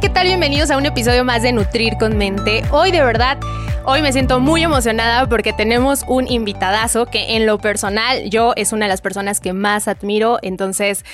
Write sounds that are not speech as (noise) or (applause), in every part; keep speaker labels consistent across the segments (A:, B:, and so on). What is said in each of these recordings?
A: ¿Qué tal? Bienvenidos a un episodio más de Nutrir con Mente. Hoy de verdad Hoy me siento muy emocionada porque tenemos un invitadazo que en lo personal yo es una de las personas que más admiro, entonces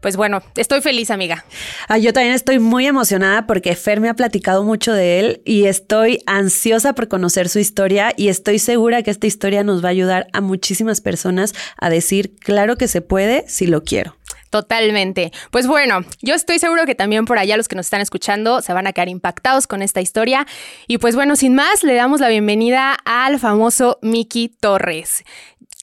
A: pues bueno, estoy feliz, amiga.
B: Ah, yo también estoy muy emocionada porque Fer me ha platicado mucho de él y estoy ansiosa por conocer su historia y estoy segura que esta historia nos va a ayudar a muchísimas personas a decir, claro que se puede si lo quiero.
A: Totalmente. Pues bueno, yo estoy seguro que también por allá los que nos están escuchando se van a quedar impactados con esta historia. Y pues bueno, sin más, le damos la bienvenida al famoso Miki Torres.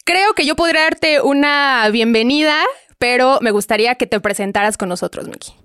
A: Creo que yo podría darte una bienvenida, pero me gustaría que te presentaras con nosotros, Miki.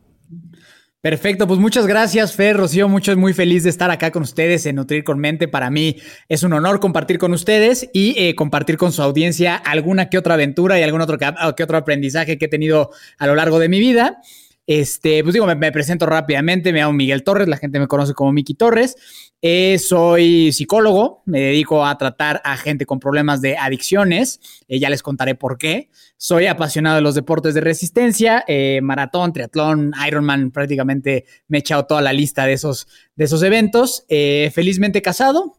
C: Perfecto, pues muchas gracias, Fer, Rocío. Mucho muy feliz de estar acá con ustedes en Nutrir con Mente. Para mí es un honor compartir con ustedes y eh, compartir con su audiencia alguna que otra aventura y algún otro que otro aprendizaje que he tenido a lo largo de mi vida. Este, pues digo, me, presento rápidamente, me llamo Miguel Torres, la gente me conoce como Miki Torres. Eh, soy psicólogo, me dedico a tratar a gente con problemas de adicciones, eh, ya les contaré por qué. Soy apasionado de los deportes de resistencia, eh, maratón, triatlón, Ironman, prácticamente me he echado toda la lista de esos, de esos eventos. felizmente casado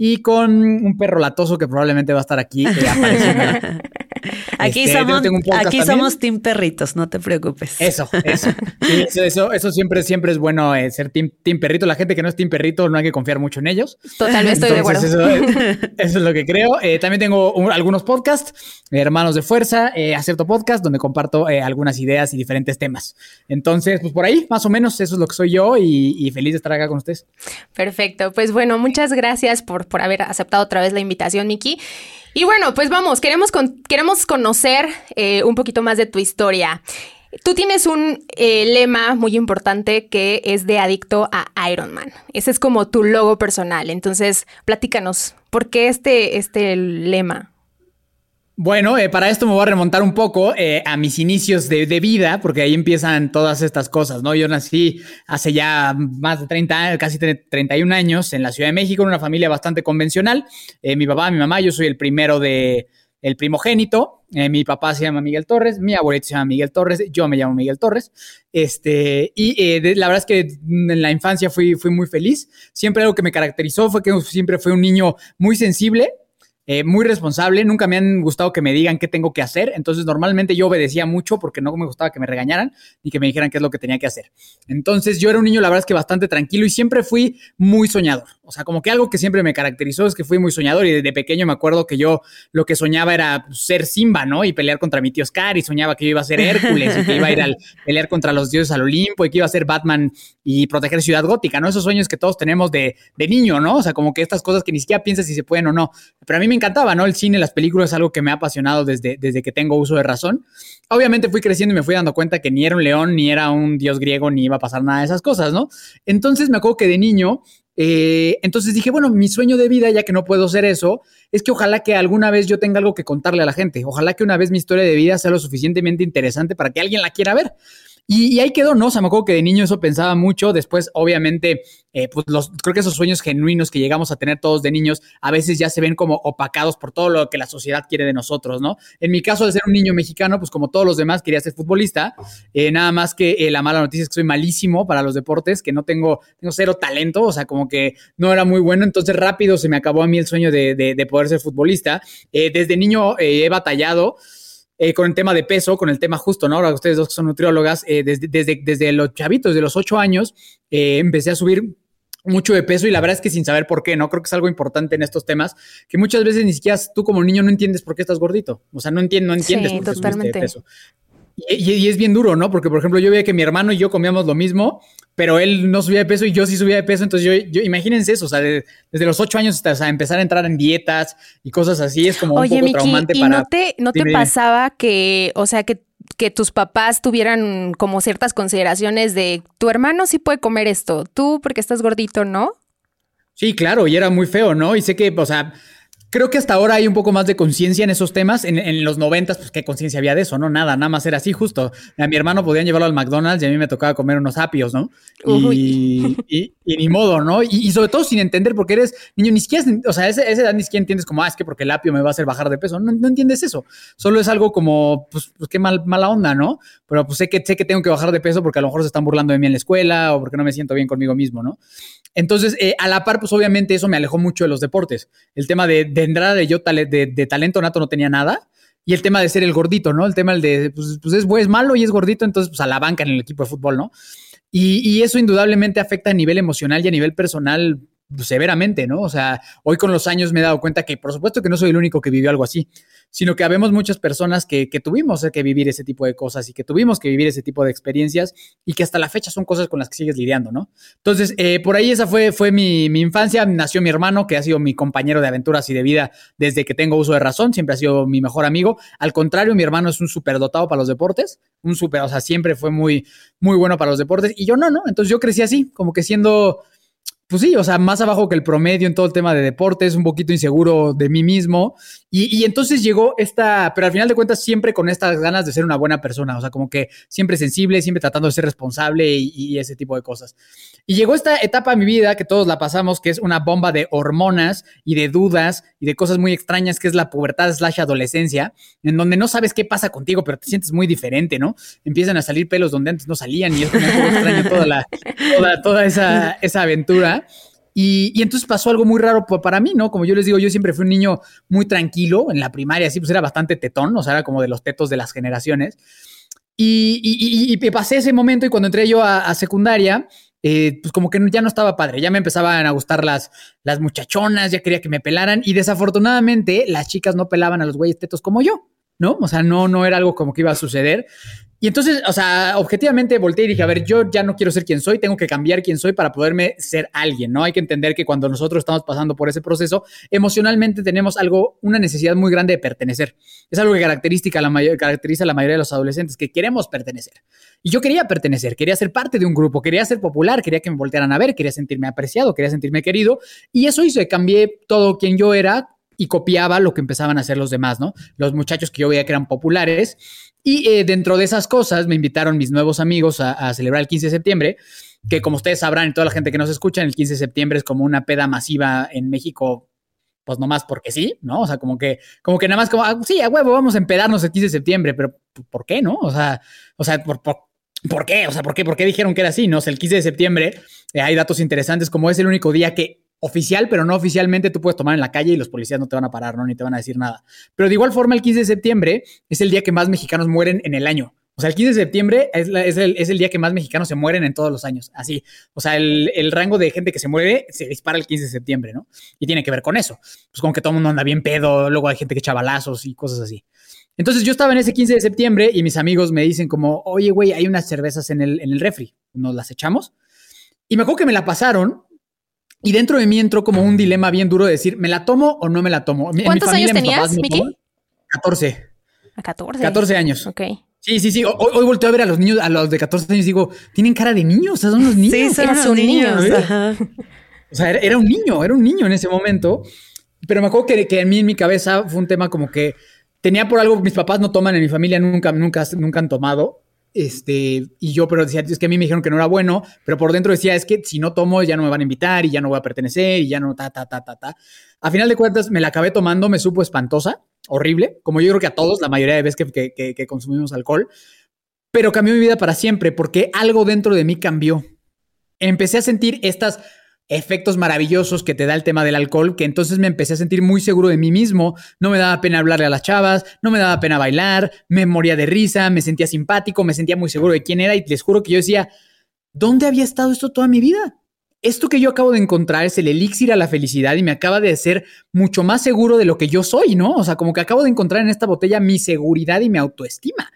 C: y con un perro latoso que probablemente va a estar aquí apareciendo. (laughs)
B: Aquí, este, somos, aquí somos team perritos, no te preocupes.
C: Eso, eso. eso, eso, siempre, siempre es bueno eh, ser team, team, perrito. La gente que no es team perrito no hay que confiar mucho en ellos.
A: Totalmente estoy de acuerdo.
C: Eso, es lo que creo. Eh, también tengo algunos podcasts, Hermanos de Fuerza, eh, Acerto Podcast, donde comparto eh, algunas ideas y diferentes temas. Entonces, pues por ahí, más o menos, eso es lo que soy yo y, y feliz de estar acá con ustedes.
A: Perfecto. Pues bueno, muchas gracias por, por haber aceptado otra vez la invitación, Miki. Y bueno, pues vamos, queremos, queremos conocer eh, un poquito más de tu historia. Tú tienes un eh, lema muy importante que es de adicto a Iron Man. Ese es como tu logo personal. Entonces, platícanos, ¿por qué este, este lema?
C: Bueno, eh, para esto me voy a remontar un poco eh, a mis inicios de, vida, porque ahí empiezan todas estas cosas, ¿no? Yo nací hace ya más de 30 años, casi 31 años en la Ciudad de México, en una familia bastante convencional. Eh, mi papá, mi mamá, yo soy el primero de, el primogénito. mi papá se llama Miguel Torres, mi abuelito se llama Miguel Torres, yo me llamo Miguel Torres. Este, y la verdad es que en la infancia fui, fui muy feliz. Siempre algo que me caracterizó fue que siempre fui un niño muy sensible, eh, muy responsable, nunca me han gustado que me digan qué tengo que hacer, entonces normalmente yo obedecía mucho porque no me gustaba que me regañaran ni que me dijeran qué es lo que tenía que hacer. Entonces yo era un niño, la verdad es que bastante tranquilo y siempre fui muy soñador. O sea, como que algo que siempre me caracterizó es que fui muy soñador y desde pequeño me acuerdo que yo lo que soñaba era ser Simba, ¿no? Y pelear contra mi tío Scar y soñaba que yo iba a ser Hércules y que iba a ir a (laughs) pelear contra los dioses al Olimpo y que iba a ser Batman y proteger Ciudad Gótica, ¿no? Esos sueños que todos tenemos de, de niño, ¿no? O sea, como que estas cosas que ni siquiera piensas si se pueden o no. Pero a mí me encantaba, ¿no? El cine, las películas es algo que me ha apasionado desde, desde que tengo uso de razón. Obviamente fui creciendo y me fui dando cuenta que ni era un león, ni era un dios griego, ni iba a pasar nada de esas cosas, ¿no? Entonces me acuerdo que de niño, eh, entonces dije, bueno, mi sueño de vida, ya que no puedo ser eso, es que ojalá que alguna vez yo tenga algo que contarle a la gente. Ojalá que una vez mi historia de vida sea lo suficientemente interesante para que alguien la quiera ver. Y, ahí quedó, ¿no? O sea, me acuerdo que de niño eso pensaba mucho. Después, obviamente, eh, pues los, creo que esos sueños genuinos que llegamos a tener todos de niños a veces ya se ven como opacados por todo lo que la sociedad quiere de nosotros, ¿no? En mi caso de ser un niño mexicano, pues como todos los demás, quería ser futbolista. Eh, nada más que eh, la mala noticia es que soy malísimo para los deportes, que no tengo, tengo cero talento, o sea, como que no era muy bueno. Entonces rápido se me acabó a mí el sueño de, de poder ser futbolista. desde niño he batallado. Eh, con el tema de peso, con el tema justo, ¿no? Ahora ustedes dos que son nutriólogas, eh, desde, desde, desde, los chavitos, de los ocho años, eh, empecé a subir mucho de peso y la verdad es que sin saber por qué, ¿no? Creo que es algo importante en estos temas, que muchas veces ni siquiera tú como niño no entiendes por qué estás gordito. O sea, no, entiendes, no entiendes por qué totalmente. de peso. Y, es bien duro, ¿no? Porque, por ejemplo, yo veía que mi hermano y yo comíamos lo mismo, pero él no subía de peso y yo sí subía de peso. Entonces, yo, yo imagínense eso, o sea, desde los ocho años hasta empezar a entrar en dietas y cosas así, es como un poco traumante
A: ¿y no te, no te pasaba que, o sea, que que tus papás tuvieran como ciertas consideraciones de tu hermano sí puede comer esto, tú porque estás gordito, ¿no?
C: Sí, claro, y era muy feo, ¿no? Y sé que, o sea, Creo que hasta ahora hay un poco más de conciencia en esos temas. En, los noventas, pues qué conciencia había de eso, ¿no? Nada, nada más era así justo. A mi hermano podían llevarlo al McDonald's y a mí me tocaba comer unos apios, ¿no? Y, (laughs) y, ni modo, ¿no? Y, sobre todo sin entender porque eres niño, ni siquiera, o sea, esa edad ni siquiera entiendes como, ah, es que porque el apio me va a hacer bajar de peso. No, no entiendes eso. Solo es algo como, pues, pues qué mal, mala onda, ¿no? Pero pues sé que, sé que tengo que bajar de peso porque a lo mejor se están burlando de mí en la escuela o porque no me siento bien conmigo mismo, ¿no? Entonces, eh, a la par, pues obviamente eso me alejó mucho de los deportes. El tema de, de entrada de yo de, talento nato no tenía nada. Y el tema de ser el gordito, ¿no? El tema de, pues, pues es, es, malo y es gordito, entonces pues a la banca en el equipo de fútbol, ¿no? Y eso indudablemente afecta a nivel emocional y a nivel personal severamente, ¿no? O sea, hoy con los años me he dado cuenta que por supuesto que no soy el único que vivió algo así, sino que habemos muchas personas que, tuvimos que vivir ese tipo de cosas y que tuvimos que vivir ese tipo de experiencias y que hasta la fecha son cosas con las que sigues lidiando, ¿no? Entonces, eh, por ahí esa fue, fue mi, mi, infancia, nació mi hermano, que ha sido mi compañero de aventuras y de vida desde que tengo uso de razón, siempre ha sido mi mejor amigo. Al contrario, mi hermano es un superdotado para los deportes, un super, o sea, siempre fue muy, muy bueno para los deportes y yo no, ¿no? Entonces yo crecí así, como que siendo pues sí, o sea, más abajo que el promedio en todo el tema de deportes, un poquito inseguro de mí mismo. Y, entonces llegó esta, pero al final de cuentas siempre con estas ganas de ser una buena persona, o sea, como que siempre sensible, siempre tratando de ser responsable y, ese tipo de cosas. Y llegó esta etapa de mi vida que todos la pasamos, que es una bomba de hormonas y de dudas y de cosas muy extrañas, que es la pubertad slash adolescencia, en donde no sabes qué pasa contigo, pero te sientes muy diferente, ¿no? Empiezan a salir pelos donde antes no salían y es como extraño toda, la, toda, toda esa, esa aventura. Y, entonces pasó algo muy raro para mí, ¿no? Como yo les digo, yo siempre fui un niño muy tranquilo en la primaria, así pues era bastante tetón, o sea, era como de los tetos de las generaciones. Y, pasé ese momento y cuando entré yo a, secundaria, eh, pues como que ya no estaba padre, ya me empezaban a gustar las, las muchachonas, ya quería que me pelaran y desafortunadamente las chicas no pelaban a los güeyes tetos como yo. ¿no? O sea, no, no era algo como que iba a suceder. Y entonces, o sea, objetivamente volteé y dije, a ver, yo ya no quiero ser quien soy, tengo que cambiar quién soy para poderme ser alguien, ¿no? Hay que entender que cuando nosotros estamos pasando por ese proceso, emocionalmente tenemos algo, una necesidad muy grande de pertenecer. Es algo que caracteriza la, caracteriza a la mayoría de los adolescentes, que queremos pertenecer. Y yo quería pertenecer, quería ser parte de un grupo, quería ser popular, quería que me voltearan a ver, quería sentirme apreciado, quería sentirme querido. Y eso hizo que cambié todo quien yo era y copiaba lo que empezaban a hacer los demás, ¿no? Los muchachos que yo veía que eran populares. Y eh, dentro de esas cosas me invitaron mis nuevos amigos a, celebrar el 15 de septiembre, que como ustedes sabrán y toda la gente que nos escucha, el 15 de septiembre es como una peda masiva en México pues nomás porque sí, ¿no? O sea, como que, como que nada más como, ah, sí, a huevo, vamos a empedarnos el 15 de septiembre, pero ¿por qué, no? O sea, o sea, ¿por, por, qué? O sea, ¿por qué? ¿Por qué dijeron que era así? No, el 15 de septiembre eh, hay datos interesantes, como es el único día que oficial, pero no oficialmente, tú puedes tomar en la calle y los policías no te van a parar, ¿no? Ni te van a decir nada. Pero de igual forma, el 15 de septiembre es el día que más mexicanos mueren en el año. O sea, el 15 de septiembre es, el, día que más mexicanos se mueren en todos los años. Así. O sea, el, rango de gente que se muere se dispara el 15 de septiembre, ¿no? Y tiene que ver con eso. Pues como que todo el mundo anda bien pedo, luego hay gente que echa balazos y cosas así. Entonces yo estaba en ese 15 de septiembre y mis amigos me dicen como, oye, güey, hay unas cervezas en el, en el refri. ¿Nos las echamos? Y me acuerdo que me la pasaron y dentro de mí entró como un dilema bien duro de decir, ¿me la tomo o no me la tomo?
A: ¿Cuántos años tenías, Miki?
C: 14.
A: A 14.
C: 14 años.
A: Ok.
C: Sí, sí, sí. Hoy, hoy, volteo a ver a los niños, a los de 14 años y digo, tienen cara de niños, o sea, son unos niños.
B: Sí, son, niños.
C: O sea, era, un niño, era un niño en ese momento. Pero me acuerdo que, que a mí en mi cabeza fue un tema como que tenía por algo, mis papás no toman, en mi familia nunca, nunca, nunca han tomado. Este, y yo, pero decía, es que a mí me dijeron que no era bueno, pero por dentro decía, es que si no tomo ya no me van a invitar y ya no voy a pertenecer y ya no, ta, ta, ta, ta, ta. A final de cuentas, me la acabé tomando, me supo espantosa, horrible, como yo creo que a todos, la mayoría de veces que, que, que consumimos alcohol, pero cambió mi vida para siempre porque algo dentro de mí cambió. Empecé a sentir estas efectos maravillosos que te da el tema del alcohol, que entonces me empecé a sentir muy seguro de mí mismo, no me daba pena hablarle a las chavas, no me daba pena bailar, me moría de risa, me sentía simpático, me sentía muy seguro de quién era y les juro que yo decía, ¿dónde había estado esto toda mi vida? Esto que yo acabo de encontrar es el elixir a la felicidad y me acaba de hacer mucho más seguro de lo que yo soy, ¿no? O sea, como que acabo de encontrar en esta botella mi seguridad y mi autoestima.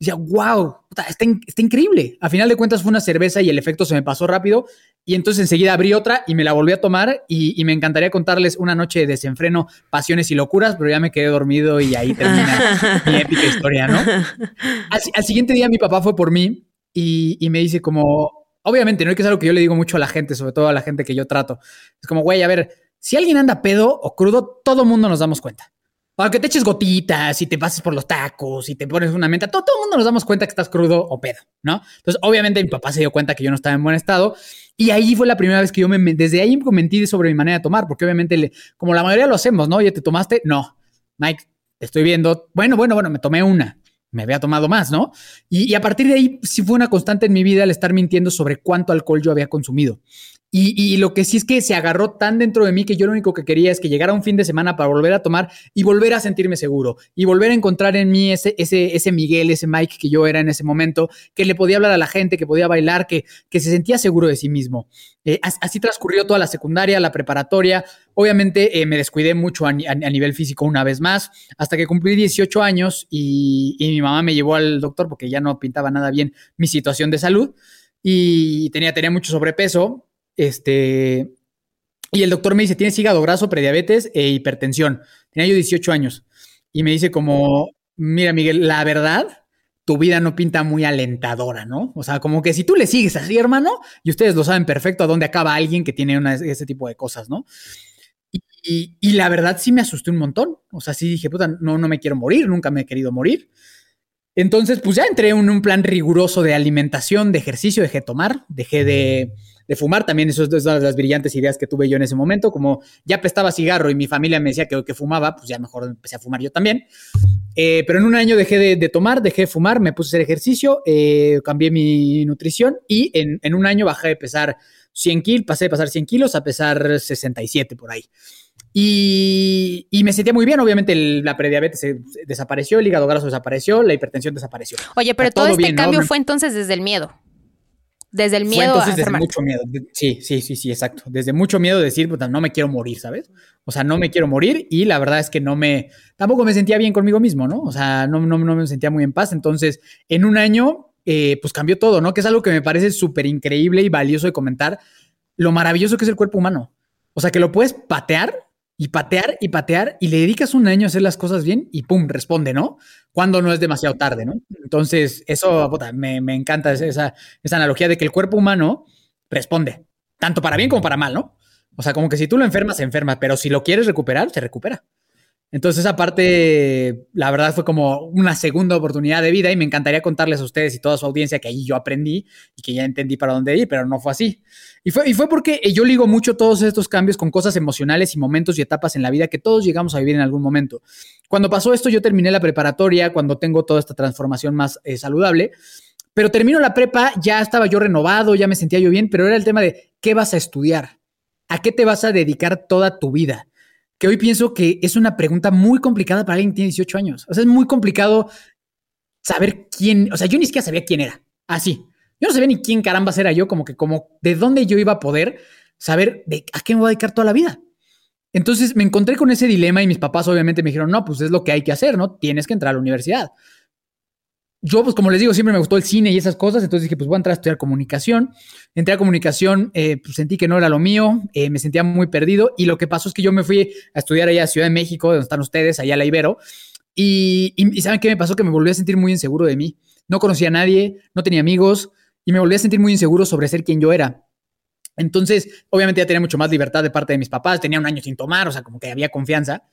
C: Decía, wow, está, está, increíble. A final de cuentas fue una cerveza y el efecto se me pasó rápido Y entonces enseguida abrí otra y me la volví a tomar y, me encantaría contarles una noche de desenfreno, pasiones y locuras, pero ya me quedé dormido y ahí termina (laughs) mi épica historia, ¿no? Al, siguiente día mi papá fue por mí y, y me dice como, obviamente, no hay que ser algo que yo le digo mucho a la gente, sobre todo a la gente que yo trato. Es como, güey, a ver, si alguien anda pedo o crudo, todo mundo nos damos cuenta. Aunque te eches gotitas y te pases por los tacos y te pones una menta, todo, el mundo nos damos cuenta que estás crudo o pedo, ¿no? Entonces, obviamente mi papá se dio cuenta que yo no estaba en buen estado y ahí fue la primera vez que yo me, desde ahí me comenté sobre mi manera de tomar, porque obviamente, como la mayoría lo hacemos, ¿no? Oye, ¿te tomaste? No. Mike, te estoy viendo. Bueno, bueno, bueno, me tomé una. Me había tomado más, ¿no? Y, y a partir de ahí sí fue una constante en mi vida el estar mintiendo sobre cuánto alcohol yo había consumido. Y, lo que sí es que se agarró tan dentro de mí que yo lo único que quería es que llegara un fin de semana para volver a tomar y volver a sentirme seguro y volver a encontrar en mí ese, ese, ese Miguel, ese Mike que yo era en ese momento, que le podía hablar a la gente, que podía bailar, que, que se sentía seguro de sí mismo. Eh, así transcurrió toda la secundaria, la preparatoria. Obviamente eh, me descuidé mucho a, nivel físico una vez más, hasta que cumplí 18 años y, y mi mamá me llevó al doctor porque ya no pintaba nada bien mi situación de salud y tenía, tenía mucho sobrepeso este, y el doctor me dice, tienes hígado graso, prediabetes e hipertensión. Tenía yo 18 años. Y me dice como, mira Miguel, la verdad, tu vida no pinta muy alentadora, ¿no? O sea, como que si tú le sigues así, hermano, y ustedes lo saben perfecto a dónde acaba alguien que tiene ese tipo de cosas, ¿no? Y, y, la verdad sí me asusté un montón. O sea, sí dije, puta, no, no me quiero morir, nunca me he querido morir. Entonces, pues ya entré en un plan riguroso de alimentación, de ejercicio, dejé de tomar, dejé de de fumar. También eso es una de las brillantes ideas que tuve yo en ese momento. Como ya apestaba cigarro y mi familia me decía que, que fumaba, pues ya mejor empecé a fumar yo también. Eh, pero en un año dejé de, tomar, dejé de fumar, me puse a hacer ejercicio, eh, cambié mi nutrición y en, en, un año bajé de pesar 100 kilos, pasé de pesar 100 kilos a pesar 67 por ahí. Y, y, me sentía muy bien, obviamente la prediabetes desapareció, el hígado graso desapareció, la hipertensión desapareció.
A: Oye, pero todo, este cambio fue entonces desde el miedo. Desde el miedo
C: entonces, desde mucho miedo. Sí, sí, sí, sí, exacto. Desde mucho miedo de decir, puta, no me quiero morir, ¿sabes? O sea, no me quiero morir y la verdad es que no me, tampoco me sentía bien conmigo mismo, ¿no? O sea, no, no, no me sentía muy en paz. Entonces, en un año, eh, pues cambió todo, ¿no? Que es algo que me parece súper increíble y valioso de comentar, lo maravilloso que es el cuerpo humano. O sea, que lo puedes patear y patear y patear y le dedicas un año a hacer las cosas bien y pum, responde, ¿no? Cuando no es demasiado tarde, ¿no? Entonces, eso me, encanta esa, esa analogía de que el cuerpo humano responde, tanto para bien como para mal, ¿no? O sea, como que si tú lo enfermas, se enferma, pero si lo quieres recuperar, se recupera. Entonces esa parte, la verdad, fue como una segunda oportunidad de vida y me encantaría contarles a ustedes y toda su audiencia que ahí yo aprendí y que ya entendí para dónde ir, pero no fue así. Y fue, y fue porque yo ligo mucho todos estos cambios con cosas emocionales y momentos y etapas en la vida que todos llegamos a vivir en algún momento. Cuando pasó esto, yo terminé la preparatoria, cuando tengo toda esta transformación más eh, saludable, pero termino la prepa, ya estaba yo renovado, ya me sentía yo bien, pero era el tema de qué vas a estudiar, a qué te vas a dedicar toda tu vida que hoy pienso que es una pregunta muy complicada para alguien que tiene 18 años. O sea, es muy complicado saber quién, o sea, yo ni siquiera sabía quién era. Así. yo no sabía ni quién caramba era yo, como que como de dónde yo iba a poder saber de a qué me voy a dedicar toda la vida. Entonces me encontré con ese dilema y mis papás obviamente me dijeron, no, pues es lo que hay que hacer, ¿no? Tienes que entrar a la universidad yo, pues como les digo, siempre me gustó el cine y esas cosas, entonces dije, pues voy a entrar a estudiar comunicación. Entré a comunicación, eh, pues sentí que no era lo mío, eh, me sentía muy perdido y lo que pasó es que yo me fui a estudiar allá a Ciudad de México, donde están ustedes, allá a la Ibero, y, y, ¿saben qué me pasó? Que me volví a sentir muy inseguro de mí. No conocía a nadie, no tenía amigos y me volví a sentir muy inseguro sobre ser quien yo era. Entonces, obviamente ya tenía mucho más libertad de parte de mis papás, tenía un año sin tomar, o sea, como que había confianza.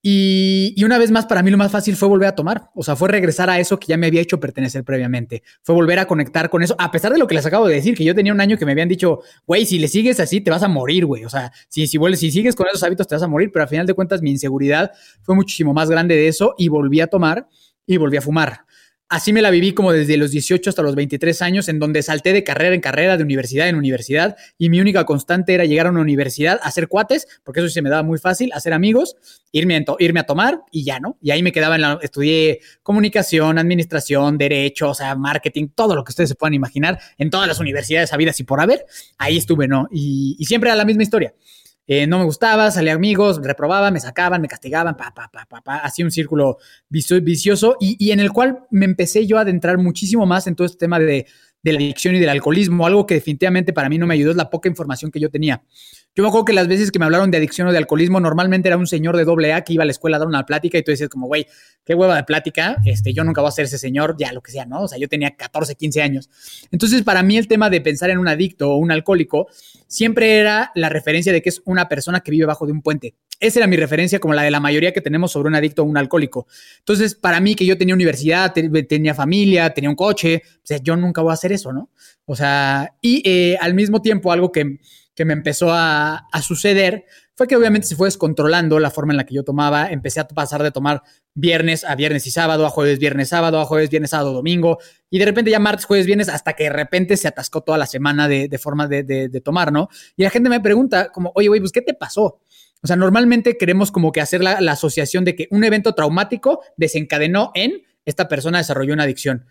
C: Y, una vez más, para mí lo más fácil fue volver a tomar. O sea, fue regresar a eso que ya me había hecho pertenecer previamente. Fue volver a conectar con eso, a pesar de lo que les acabo de decir, que yo tenía un año que me habían dicho, güey, si le sigues así, te vas a morir, güey. O sea, si, si, vuelves, si sigues con esos hábitos, te vas a morir. Pero al final de cuentas, mi inseguridad fue muchísimo más grande de eso y volví a tomar y volví a fumar. Así me la viví como desde los 18 hasta los 23 años, en donde salté de carrera en carrera, de universidad en universidad, y mi única constante era llegar a una universidad, hacer cuates, porque eso sí se me daba muy fácil, hacer amigos, irme a, irme a tomar y ya, ¿no? Y ahí me quedaba en la, estudié comunicación, administración, derecho, o sea, marketing, todo lo que ustedes se puedan imaginar, en todas las universidades habidas y por haber, ahí estuve, ¿no? Y, y siempre era la misma historia. Eh, no me gustaba, salía amigos, reprobaba, me sacaban, me castigaban, pa, pa, pa, pa, pa así un círculo vicioso y, en el cual me empecé yo a adentrar muchísimo más en todo este tema de, de la adicción y del alcoholismo. Algo que definitivamente para mí no me ayudó es la poca información que yo tenía. Yo me acuerdo que las veces que me hablaron de adicción o de alcoholismo, normalmente era un señor de doble A que iba a la escuela a dar una plática y tú decías como, güey, qué hueva de plática, este, yo nunca voy a ser ese señor, ya lo que sea, ¿no? O sea, yo tenía 14, 15 años. Entonces, para mí el tema de pensar en un adicto o un alcohólico siempre era la referencia de que es una persona que vive bajo de un puente. Esa era mi referencia como la de la mayoría que tenemos sobre un adicto o un alcohólico. Entonces, para mí que yo tenía universidad, tenía familia, tenía un coche, o sea, yo nunca voy a hacer eso, ¿no? O sea, y eh, al mismo tiempo algo que, que me empezó a, a, suceder fue que obviamente se fue descontrolando la forma en la que yo tomaba. Empecé a pasar de tomar viernes a viernes y sábado, a jueves, viernes, sábado, a jueves, viernes, sábado, domingo. Y de repente ya martes, jueves, viernes, hasta que de repente se atascó toda la semana de, de forma de, de, tomar, ¿no? Y la gente me pregunta como, oye, güey, pues, ¿qué te pasó? O sea, normalmente queremos como que hacer la, la, asociación de que un evento traumático desencadenó en esta persona desarrolló una adicción.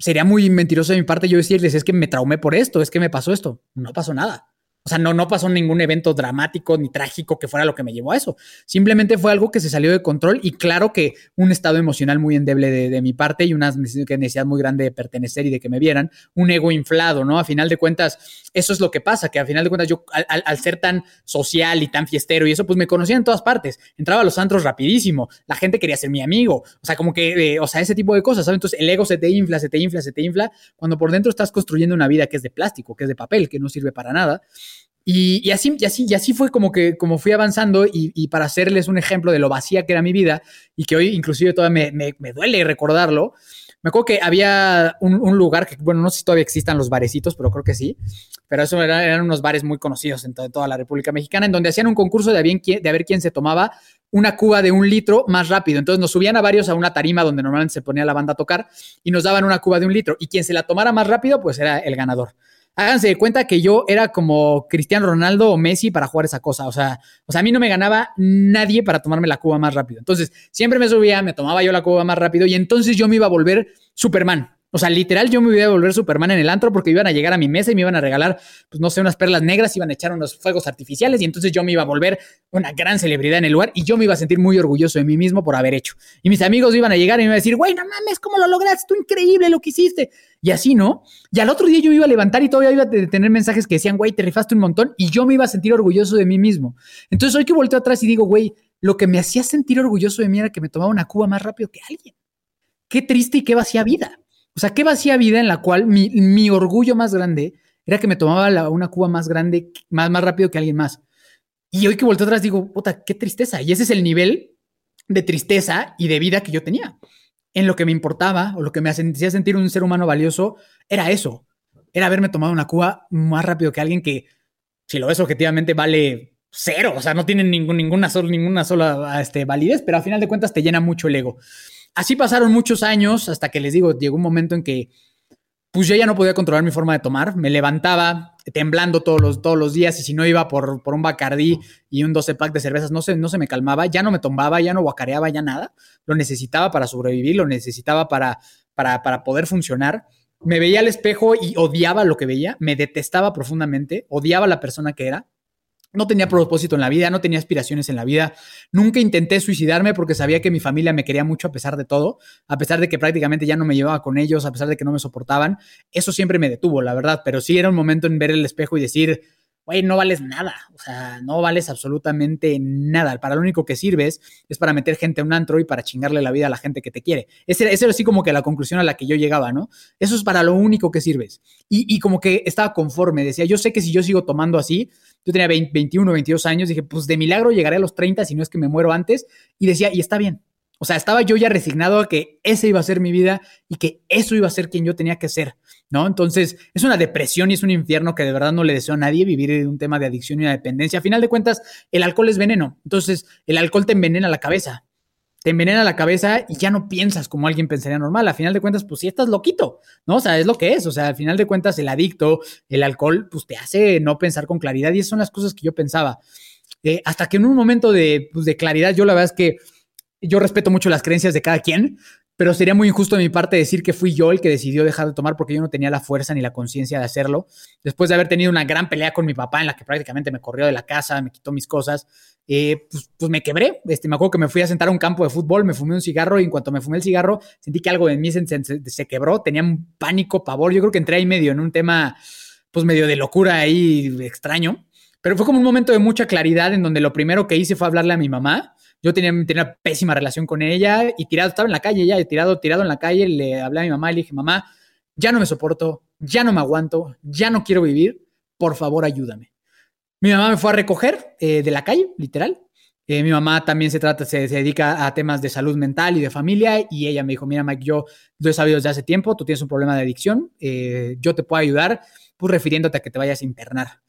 C: Sería muy mentiroso de mi parte yo decirles, es que me traumé por esto, es que me pasó esto. No pasó nada. O sea, no, no pasó ningún evento dramático ni trágico que fuera lo que me llevó a eso. Simplemente fue algo que se salió de control y claro que un estado emocional muy endeble de, mi parte y una necesidad muy grande de pertenecer y de que me vieran, un ego inflado, ¿no? A final de cuentas, eso es lo que pasa, que a final de cuentas yo al, al, ser tan social y tan fiestero y eso, pues me conocía en todas partes. Entraba a los antros rapidísimo, la gente quería ser mi amigo, o sea, como que, eh, o sea, ese tipo de cosas, ¿sabes? Entonces el ego se te infla, se te infla, se te infla, cuando por dentro estás construyendo una vida que es de plástico, que es de papel, que no sirve para nada. Y, así, y, así, y así fue como que como fui avanzando y, para hacerles un ejemplo de lo vacía que era mi vida y que hoy inclusive todavía me, duele recordarlo, me acuerdo que había un, lugar que, bueno, no sé si todavía existan los barecitos, pero creo que sí, pero eso era, eran unos bares muy conocidos en toda, la República Mexicana, en donde hacían un concurso de bien, de a ver quién se tomaba una cuba de un litro más rápido. Entonces nos subían a varios a una tarima donde normalmente se ponía la banda a tocar y nos daban una cuba de un litro y quien se la tomara más rápido, pues era el ganador háganse de cuenta que yo era como Cristiano Ronaldo o Messi para jugar esa cosa. O sea, o sea, a mí no me ganaba nadie para tomarme la cuba más rápido. Entonces, siempre me subía, me tomaba yo la cuba más rápido y entonces yo me iba a volver Superman. O sea, literal, yo me iba a volver Superman en el antro porque iban a llegar a mi mesa y me iban a regalar, pues no sé, unas perlas negras, iban a echar unos fuegos artificiales y entonces yo me iba a volver una gran celebridad en el lugar y yo me iba a sentir muy orgulloso de mí mismo por haber hecho. Y mis amigos iban a llegar y me iban a decir, güey, no mames, ¿cómo lo lograste? Tú increíble lo que hiciste. Y así, ¿no? Y al otro día yo me iba a levantar y todavía iba a tener mensajes que decían, güey, te rifaste un montón y yo me iba a sentir orgulloso de mí mismo. Entonces hoy que volteo atrás y digo, güey, lo que me hacía sentir orgulloso de mí era que me tomaba una cuba más rápido que alguien. Qué triste y qué vacía vida. O sea, qué vacía vida en la cual mi, orgullo más grande era que me tomaba una cuba más grande, más, más rápido que alguien más. Y hoy que volteo atrás digo, puta, qué tristeza. Y ese es el nivel de tristeza y de vida que yo tenía. En lo que me importaba o lo que me hacía sentir un ser humano valioso era eso. Era haberme tomado una cuba más rápido que alguien que, si lo ves objetivamente, vale cero. O sea, no tiene ningún, ninguna, sola, ninguna sola este, validez, pero a final de cuentas te llena mucho el ego. Así pasaron muchos años hasta que les digo, llegó un momento en que pues yo ya no podía controlar mi forma de tomar. Me levantaba temblando todos los, todos los días y si no iba por, por un bacardí y un 12 pack de cervezas, no se, no se me calmaba, ya no me tomaba, ya no guacareaba, ya nada. Lo necesitaba para sobrevivir, lo necesitaba para, para, para poder funcionar. Me veía al espejo y odiaba lo que veía, me detestaba profundamente, odiaba la persona que era. No tenía propósito en la vida, no tenía aspiraciones en la vida. Nunca intenté suicidarme porque sabía que mi familia me quería mucho a pesar de todo, a pesar de que prácticamente ya no me llevaba con ellos, a pesar de que no me soportaban. Eso siempre me detuvo, la verdad, pero sí era un momento en ver el espejo y decir, güey, no vales nada, o sea, no vales absolutamente nada. Para lo único que sirves es para meter gente a un antro y para chingarle la vida a la gente que te quiere. Ese era así como que la conclusión a la que yo llegaba, ¿no? Eso es para lo único que sirves. Y, y como que estaba conforme, decía, yo sé que si yo sigo tomando así, yo tenía 20, 21, 22 años, dije, pues de milagro llegaré a los 30 si no es que me muero antes. Y decía, y está bien. O sea, estaba yo ya resignado a que esa iba a ser mi vida y que eso iba a ser quien yo tenía que ser, ¿no? Entonces, es una depresión y es un infierno que de verdad no le deseo a nadie vivir un tema de adicción y una dependencia. A final de cuentas, el alcohol es veneno. Entonces, el alcohol te envenena la cabeza. Te envenena la cabeza y ya no piensas como alguien pensaría normal. A final de cuentas, pues sí estás loquito, ¿no? O sea, es lo que es. O sea, al final de cuentas, el adicto, el alcohol, pues te hace no pensar con claridad y esas son las cosas que yo pensaba. Eh, hasta que en un momento de, pues, de claridad, yo la verdad es que yo respeto mucho las creencias de cada quien, pero sería muy injusto de mi parte decir que fui yo el que decidió dejar de tomar porque yo no tenía la fuerza ni la conciencia de hacerlo. Después de haber tenido una gran pelea con mi papá en la que prácticamente me corrió de la casa, me quitó mis cosas, eh, pues, pues, me quebré. Este, me acuerdo que me fui a sentar a un campo de fútbol, me fumé un cigarro y en cuanto me fumé el cigarro sentí que algo de mí se, se quebró, tenía un pánico, pavor. Yo creo que entré ahí medio en un tema, pues medio de locura ahí extraño. Pero fue como un momento de mucha claridad en donde lo primero que hice fue hablarle a mi mamá yo tenía, tenía una pésima relación con ella y tirado, estaba en la calle ya, tirado, tirado en la calle, le hablé a mi mamá y le dije, mamá, ya no me soporto, ya no me aguanto, ya no quiero vivir, por favor ayúdame. Mi mamá me fue a recoger eh, de la calle, literal. Eh, mi mamá también se trata, se, dedica a temas de salud mental y de familia y ella me dijo, mira Mike, yo lo he sabido desde hace tiempo, tú tienes un problema de adicción, eh, yo te puedo ayudar, pues refiriéndote a que te vayas a internar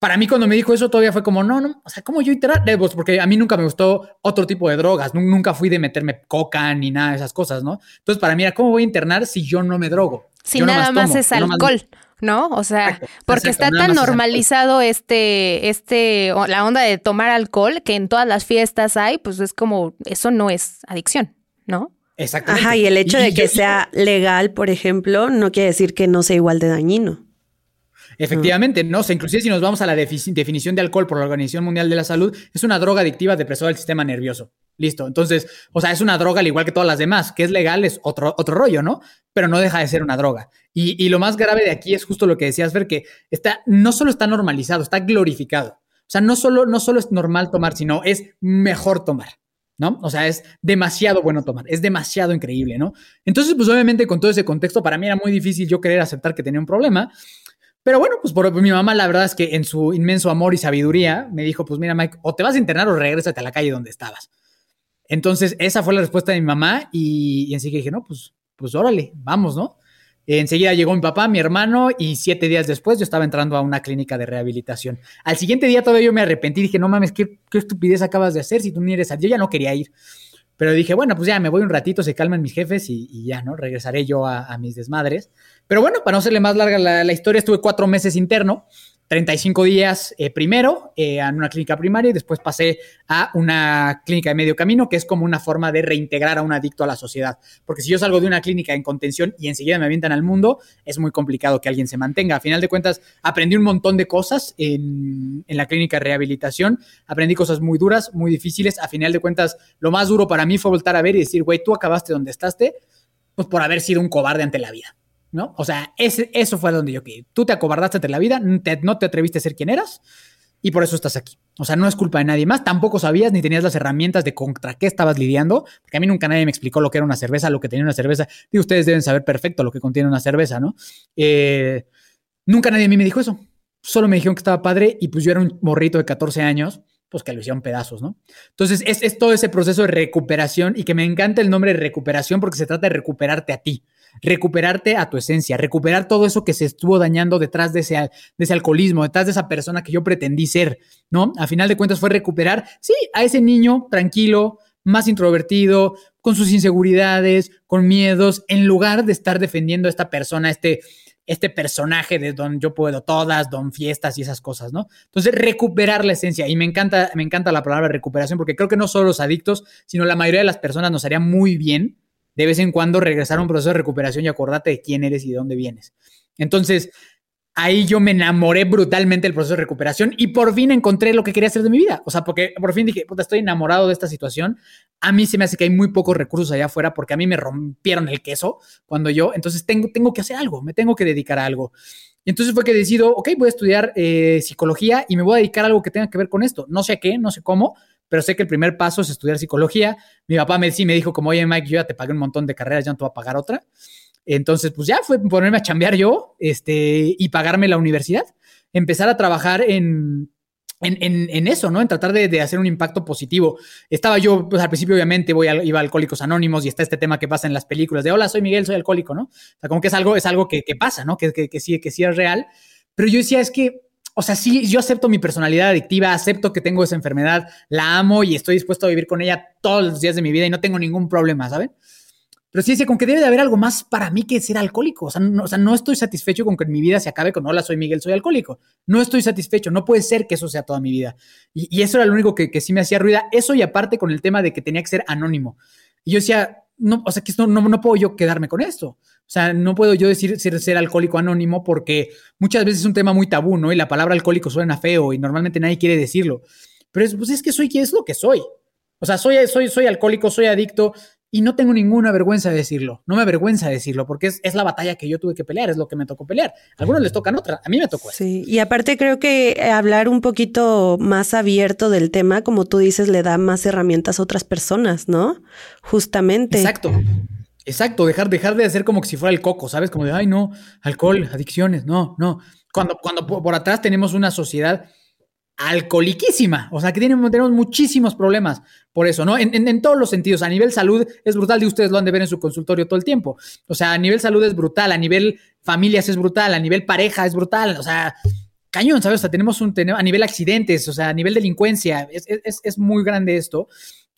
C: para mí cuando me dijo eso todavía fue como, no, no, o sea, ¿cómo yo internar? Pues porque a mí nunca me gustó otro tipo de drogas, nunca fui de meterme coca ni nada de esas cosas, ¿no? Entonces para mí era, ¿cómo voy a internar si yo no me drogo?
A: Si nada más es alcohol. ¿no? O sea, porque está tan normalizado este, este, la onda de tomar alcohol que en todas las fiestas hay, pues es como, eso no es adicción, ¿no?
B: Exactamente. Ajá, y el hecho de que sea legal, por ejemplo, no quiere decir que no sea igual de dañino.
C: Efectivamente, no, o sea, inclusive si nos vamos a la definición de alcohol por la Organización Mundial de la Salud, es una droga adictiva depresora del sistema nervioso. Listo. Entonces, o sea, es una droga al igual que todas las demás, que es legal, es otro, otro rollo, ¿no? Pero no deja de ser una droga. Y, lo más grave de aquí es justo lo que decías, Ver, que está, no solo está normalizado, está glorificado. O sea, no solo, no solo es normal tomar, sino es mejor tomar. ¿no? O sea, es demasiado bueno tomar, es demasiado increíble, ¿no? Entonces, pues obviamente con todo ese contexto, para mí era muy difícil yo querer aceptar que tenía un problema. Pero bueno, pues por, mi mamá, la verdad es que en su inmenso amor y sabiduría me dijo: Pues mira, Mike, o te vas a internar o regrésate a la calle donde estabas. Entonces, esa fue la respuesta de mi mamá y, y enseguida dije: No, pues, pues órale, vamos, ¿no? Enseguida llegó mi papá, mi hermano, y siete días después yo estaba entrando a una clínica de rehabilitación. Al siguiente día todavía yo me arrepentí, dije, no mames, ¿qué, qué estupidez acabas de hacer si tú ni eres... Yo ya no quería ir. Pero dije, bueno, pues ya me voy un ratito, se calman mis jefes y, ya, ¿no? Regresaré yo a, mis desmadres. Pero bueno, para no hacerle más larga la historia, estuve cuatro meses interno 35 días eh, primero eh, en una clínica primaria y después pasé a una clínica de medio camino, que es como una forma de reintegrar a un adicto a la sociedad. Porque si yo salgo de una clínica en contención y enseguida me avientan al mundo, es muy complicado que alguien se mantenga. A final de cuentas, aprendí un montón de cosas en, la clínica de rehabilitación. Aprendí cosas muy duras, muy difíciles. A final de cuentas, lo más duro para mí fue voltar a ver y decir, güey, tú acabaste donde estás, pues por haber sido un cobarde ante la vida. ¿No? O sea, ese, eso fue donde yo Tú te acobardaste ante la vida, no te atreviste a ser quien eras y por eso estás aquí. O sea, no es culpa de nadie más. Tampoco sabías ni tenías las herramientas de contra qué estabas lidiando, porque a mí nunca nadie me explicó lo que era una cerveza, lo que tenía una cerveza. Y ustedes deben saber perfecto lo que contiene una cerveza, ¿no? Eh, nunca nadie a mí me dijo eso. Solo me dijeron que estaba padre y pues yo era un morrito de 14 años pues que lo hicieron pedazos, ¿no? Entonces es, es, todo ese proceso de recuperación y que me encanta el nombre de recuperación porque se trata de recuperarte a ti recuperarte a tu esencia, recuperar todo eso que se estuvo dañando detrás de ese, alcoholismo, detrás de esa persona que yo pretendí ser, ¿no? A final de cuentas fue recuperar, sí, a ese niño tranquilo, más introvertido, con sus inseguridades, con miedos, en lugar de estar defendiendo a esta persona, este, este personaje de don yo puedo todas, don fiestas y esas cosas, ¿no? Entonces, recuperar la esencia. Y me encanta, me encanta la palabra recuperación porque creo que no solo los adictos, sino la mayoría de las personas nos haría muy bien de vez en cuando regresar a un proceso de recuperación y acordarte de quién eres y de dónde vienes. Entonces, ahí yo me enamoré brutalmente del proceso de recuperación y por fin encontré lo que quería hacer de mi vida. O sea, porque por fin dije, puta, estoy enamorado de esta situación. A mí se me hace que hay muy pocos recursos allá afuera porque a mí me rompieron el queso cuando yo, entonces tengo, tengo que hacer algo, me tengo que dedicar a algo. Y entonces fue que decido, ok, voy a estudiar eh, psicología y me voy a dedicar a algo que tenga que ver con esto. No sé qué, no sé cómo, pero sé que el primer paso es estudiar psicología. Mi papá me, sí me dijo como, oye Mike, yo ya te pagué un montón de carreras, ya no te voy a pagar otra. Entonces, pues ya fue ponerme a chambear yo este, y pagarme la universidad. Empezar a trabajar en, en, eso, ¿no? En tratar de, hacer un impacto positivo. Estaba yo, pues al principio obviamente voy a, iba a Alcohólicos Anónimos y está este tema que pasa en las películas de, hola, soy Miguel, soy alcohólico, ¿no? O sea, como que es algo, es algo que, pasa, ¿no? Que, que, que, sí, que sí es real. Pero yo decía, es que o sea, sí, yo acepto mi personalidad adictiva, acepto que tengo esa enfermedad, la amo y estoy dispuesto a vivir con ella todos los días de mi vida y no tengo ningún problema, ¿saben? Pero sí, sí, con que debe de haber algo más para mí que ser alcohólico. O sea, no, estoy satisfecho con que mi vida se acabe con, hola, soy Miguel, soy alcohólico. No estoy satisfecho, no puede ser que eso sea toda mi vida. Y, eso era lo único que, sí me hacía ruida. Eso y aparte con el tema de que tenía que ser anónimo. Y yo decía, no, o sea, que no, no, puedo yo quedarme con esto. O sea, no puedo yo decir ser, ser, alcohólico anónimo porque muchas veces es un tema muy tabú, ¿no? Y la palabra alcohólico suena feo y normalmente nadie quiere decirlo. Pero es, pues es que soy, es lo que soy. O sea, soy, soy, soy alcohólico, soy adicto y no tengo ninguna vergüenza de decirlo. No me avergüenza decirlo porque es, es, la batalla que yo tuve que pelear, es lo que me tocó pelear. A algunos les tocan otra, a mí me tocó.
B: Sí, y aparte creo que hablar un poquito más abierto del tema, como tú dices, le da más herramientas a otras personas, ¿no? Justamente.
C: Exacto. Exacto, dejar, dejar de hacer como que si fuera el coco, ¿sabes? Como de, ay, no, alcohol, adicciones, no, no. Cuando, cuando por atrás tenemos una sociedad alcoholiquísima. O sea, que tenemos, muchísimos problemas por eso, ¿no? En, todos los sentidos. A nivel salud es brutal y ustedes lo han de ver en su consultorio todo el tiempo. O sea, a nivel salud es brutal, a nivel familias es brutal, a nivel pareja es brutal. O sea, cañón, ¿sabes? O sea, tenemos un, a nivel accidentes, o sea, a nivel delincuencia, es, muy grande esto.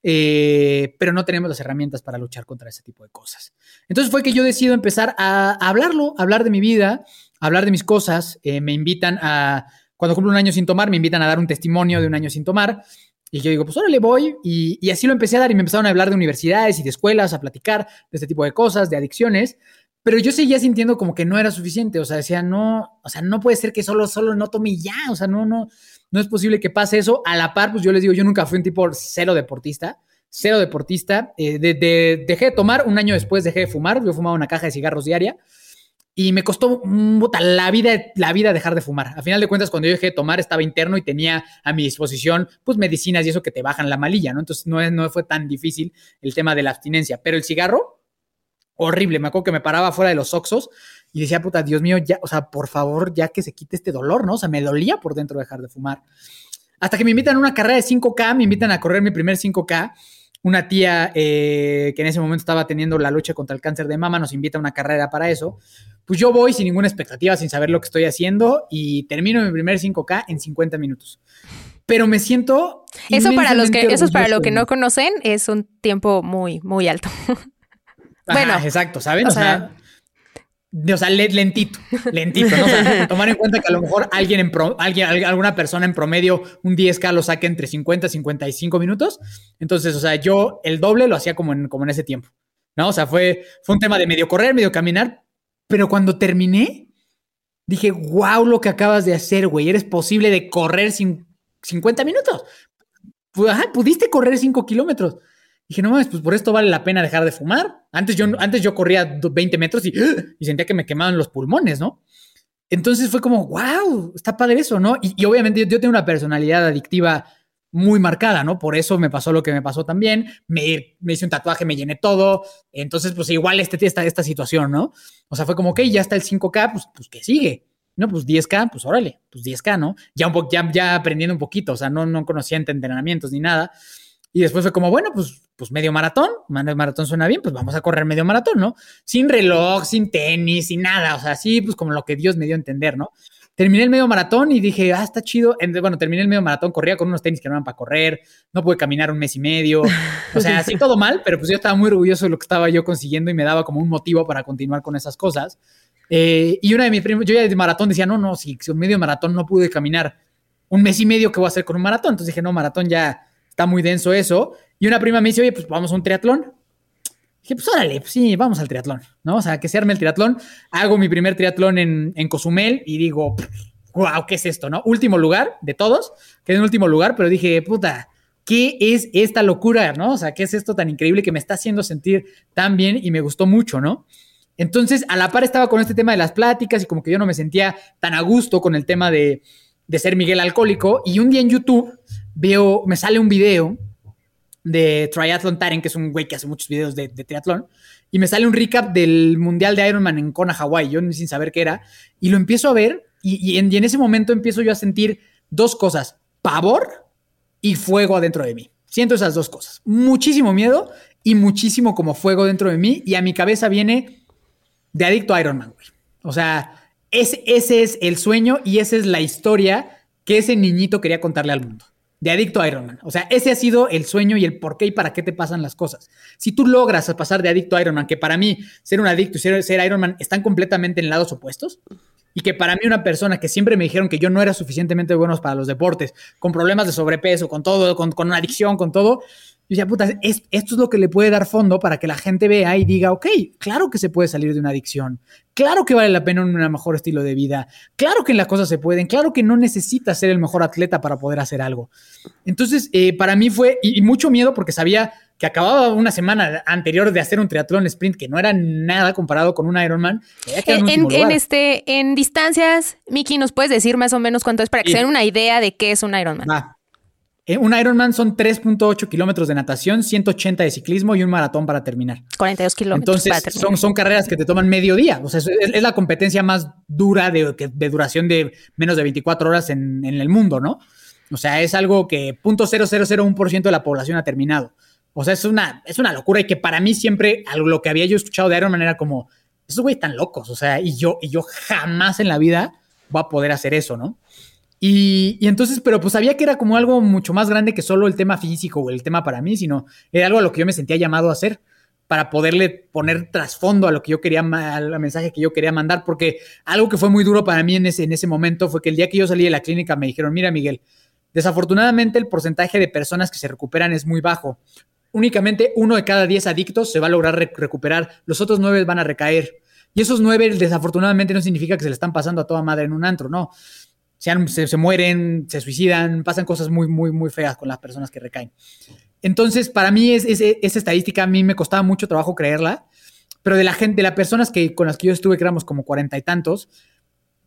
C: Eh, pero no tenemos las herramientas para luchar contra ese tipo de cosas. Entonces fue que yo decido empezar a, hablarlo, a hablar de mi vida, a hablar de mis cosas. Eh, me invitan a cuando cumplo un año sin tomar, me invitan a dar un testimonio de un año sin tomar. Y yo digo, pues ahora le voy. Y, así lo empecé a dar y me empezaron a hablar de universidades y de escuelas, a platicar de este tipo de cosas, de adicciones. Pero yo seguía sintiendo como que no era suficiente. O sea, decía, no, o sea, no puede ser que solo, solo no tome ya. O sea, no, no, no es posible que pase eso. A la par, pues yo les digo, yo nunca fui un tipo cero deportista. Cero deportista. Eh, dejé de tomar, un año después dejé de fumar. Yo fumaba una caja de cigarros diaria. Y me costó la vida, la vida dejar de fumar. A final de cuentas, cuando yo dejé de tomar, estaba interno y tenía a mi disposición, pues, medicinas y eso que te bajan la malilla, ¿no? Entonces, no fue tan difícil el tema de la abstinencia. Pero el cigarro, horrible. Me acuerdo que me paraba fuera de los oxos y decía, puta, Dios mío, ya, o sea, por favor, ya que se quite este dolor, ¿no? O sea, me dolía por dentro dejar de fumar. Hasta que me invitan a una carrera de 5K, me invitan a correr mi primer 5K una tía eh, que en ese momento estaba teniendo la lucha contra el cáncer de mama nos invita a una carrera para eso. Pues yo voy sin ninguna expectativa, sin saber lo que estoy haciendo y termino mi primer 5K en 50 minutos. Pero me siento...
A: Eso para los que, eso es para los que no conocen, es un tiempo muy, muy alto. (laughs)
C: bueno, exacto, ¿saben? O, sea o sea, lentito, lentito, ¿no? O sea, (laughs) tomar en cuenta que a lo mejor alguien, en alguien, alguna persona en promedio un 10K lo saque entre 50 y 55 minutos. Entonces, o sea, yo el doble lo hacía como en, como en ese tiempo, ¿no? O sea, fue, fue un tema de medio correr, medio caminar, pero cuando terminé, dije, wow, lo que acabas de hacer, güey, eres posible de correr sin 50 minutos. Ajá, pudiste correr 5 kilómetros. Dije, no mames, pues por esto vale la pena dejar de fumar. Antes yo, antes yo corría 20 metros y, (gasps) y sentía que me quemaban los pulmones, ¿no? Entonces fue como, wow, está padre eso, ¿no? Y, obviamente yo, tengo una personalidad adictiva muy marcada, ¿no? Por eso me pasó lo que me pasó también. Me, me hice un tatuaje, me llené todo. Entonces, pues igual este, esta, esta situación, ¿no? O sea, fue como, ok, ya está el 5K, pues, pues que sigue. No, pues 10K, pues órale, pues 10K, ¿no? Ya, un ya, ya aprendiendo un poquito, o sea, no, no conocía entrenamientos ni nada. Y después fue como, bueno, pues, pues medio maratón, medio maratón suena bien, pues vamos a correr medio maratón, ¿no? Sin reloj, sin tenis, sin nada, o sea, así pues como lo que Dios me dio a entender, ¿no? Terminé el medio maratón y dije, ah, está chido. Bueno, terminé el medio maratón, corría con unos tenis que no eran para correr, no pude caminar un mes y medio, o sea, así todo mal, pero pues yo estaba muy orgulloso de lo que estaba yo consiguiendo y me daba como un motivo para continuar con esas cosas. Eh, y una de mis primos, yo ya de maratón decía, no, no, si, si un medio maratón no pude caminar un mes y medio, ¿qué voy a hacer con un maratón? Entonces dije, no, maratón ya está muy denso eso. Y una prima me dice, oye, pues vamos a un triatlón. Dije, pues órale, pues sí, vamos al triatlón, ¿no? O sea, que se arme el triatlón. Hago mi primer triatlón en, en Cozumel y digo, wow, ¿qué es esto, no? Último lugar de todos, quedé en último lugar, pero dije, puta, ¿qué es esta locura, no? O sea, ¿qué es esto tan increíble que me está haciendo sentir tan bien y me gustó mucho, ¿no? Entonces, a la par estaba con este tema de las pláticas y como que yo no me sentía tan a gusto con el tema de, de ser Miguel alcohólico. Y un día en YouTube veo, me sale un video de Triathlon Taren, que es un güey que hace muchos videos de, triatlón, y me sale un recap del Mundial de Ironman en Kona, Hawaii, yo sin saber qué era, y lo empiezo a ver, y, en, y en ese momento empiezo yo a sentir dos cosas, pavor y fuego adentro de mí. Siento esas dos cosas, muchísimo miedo y muchísimo como fuego dentro de mí, y a mi cabeza viene de adicto a Ironman, güey. O sea, ese, ese es el sueño y esa es la historia que ese niñito quería contarle al mundo de adicto a Ironman. O sea, ese ha sido el sueño y el por qué y para qué te pasan las cosas. Si tú logras pasar de adicto a Ironman, que para mí ser un adicto y ser, ser Ironman están completamente en lados opuestos, y que para mí una persona que siempre me dijeron que yo no era suficientemente bueno para los deportes, con problemas de sobrepeso, con todo, con, con una adicción, con todo, decía, puta, esto es lo que le puede dar fondo para que la gente vea y diga, ok, claro que se puede salir de una adicción, claro que vale la pena un mejor estilo de vida, claro que las cosas se pueden, claro que no necesitas ser el mejor atleta para poder hacer algo. Entonces, eh, para mí fue, y, mucho miedo porque sabía que acababa una semana anterior de hacer un triatlón sprint que no era nada comparado con un Ironman.
A: En, en, este, en distancias, Miki, ¿nos puedes decir más o menos cuánto es para que se den una idea de qué es un Ironman?
C: Eh, un Ironman son 3.8 kilómetros de natación, 180 de ciclismo y un maratón para terminar.
A: 42 kilómetros.
C: Entonces, Son, son carreras que te toman medio día. O sea, es, la competencia más dura de, de, duración de menos de 24 horas en, el mundo, ¿no? O sea, es algo que .0001% de la población ha terminado. O sea, es una, es una locura y que para mí siempre lo que había yo escuchado de Ironman era como, esos güeyes están locos. O sea, y yo, y yo jamás en la vida voy a poder hacer eso, ¿no? Y, entonces, pero pues sabía que era como algo mucho más grande que solo el tema físico o el tema para mí, sino era algo a lo que yo me sentía llamado a hacer para poderle poner trasfondo a lo que yo quería, al mensaje que yo quería mandar, porque algo que fue muy duro para mí en ese, en ese momento fue que el día que yo salí de la clínica me dijeron, mira Miguel, desafortunadamente el porcentaje de personas que se recuperan es muy bajo. Únicamente uno de cada diez adictos se va a lograr recuperar, los otros nueve van a recaer. Y esos nueve desafortunadamente no significa que se le están pasando a toda madre en un antro, no se, mueren, se suicidan, pasan cosas muy, muy, muy feas con las personas que recaen. Entonces, para mí es, esa estadística a mí me costaba mucho trabajo creerla, pero de la gente, de las personas que, con las que yo estuve, que éramos como cuarenta y tantos,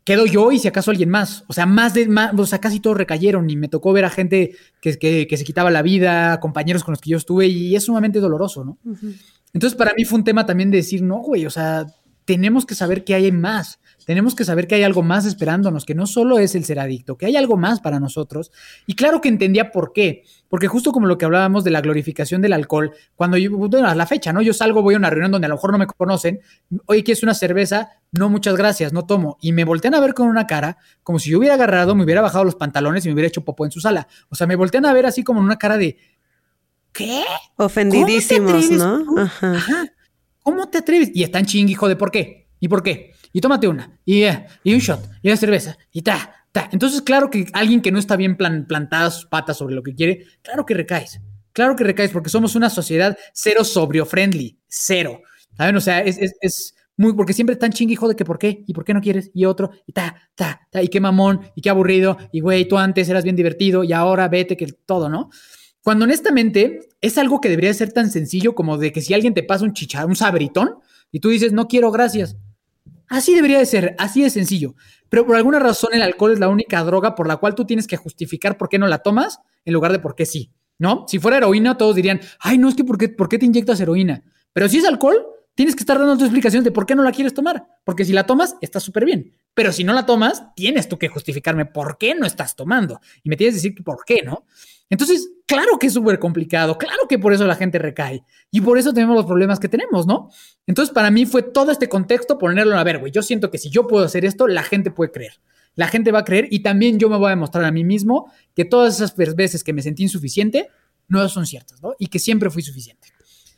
C: quedo yo y si acaso alguien más. O sea, más de, más, o sea, casi todos recayeron y me tocó ver a gente que, que, se quitaba la vida, compañeros con los que yo estuve y es sumamente doloroso, ¿no? Entonces, para mí fue un tema también de decir, no, güey, o sea, tenemos que saber que hay más. Tenemos que saber que hay algo más esperándonos, que no solo es el ser adicto, que hay algo más para nosotros. Y claro que entendía por qué, porque justo como lo que hablábamos de la glorificación del alcohol, cuando yo, bueno, a la fecha, ¿no? Yo salgo, voy a una reunión donde a lo mejor no me conocen, oye, ¿quieres una cerveza? No, muchas gracias, no tomo. Y me voltean a ver con una cara, como si yo hubiera agarrado, me hubiera bajado los pantalones y me hubiera hecho popó en su sala. O sea, me voltean a ver así como en una cara de, ¿qué?
B: Ofendidísimos, ¿no?
C: Ajá. ¿Cómo te atreves? Y están ching, hijo de por qué. ¿Y por qué? Y tómate una, y, eh, y un shot, y una cerveza, y ta, ta. Entonces, claro que alguien que no está bien plan, plantada sus patas sobre lo que quiere, claro que recaes. Claro que recaes porque somos una sociedad cero sobrio friendly, cero. ¿Saben? O sea, es, es, es muy, porque siempre están chingui, hijo de que por qué, y por qué no quieres, y otro, y ta, ta, ta, y qué mamón, y qué aburrido, y güey, tú antes eras bien divertido, y ahora vete que todo, ¿no? Cuando honestamente es algo que debería ser tan sencillo como de que si alguien te pasa un chicha, un sabritón, y tú dices, no quiero, gracias, Así debería de ser, así de sencillo. Pero por alguna razón el alcohol es la única droga por la cual tú tienes que justificar por qué no la tomas en lugar de por qué sí, ¿no? Si fuera heroína, todos dirían, ay, no es que por qué, por qué te inyectas heroína. Pero si es alcohol, tienes que estar dando tu explicación de por qué no la quieres tomar. Porque si la tomas, está súper bien. Pero si no la tomas, tienes tú que justificarme por qué no estás tomando. Y me tienes que decir por qué, ¿no? Entonces, claro que es súper complicado, claro que por eso la gente recae y por eso tenemos los problemas que tenemos, ¿no? Entonces, para mí fue todo este contexto ponerlo a ver, güey, yo siento que si yo puedo hacer esto, la gente puede creer. La gente va a creer y también yo me voy a demostrar a mí mismo que todas esas veces que me sentí insuficiente no son ciertas, ¿no? Y que siempre fui suficiente.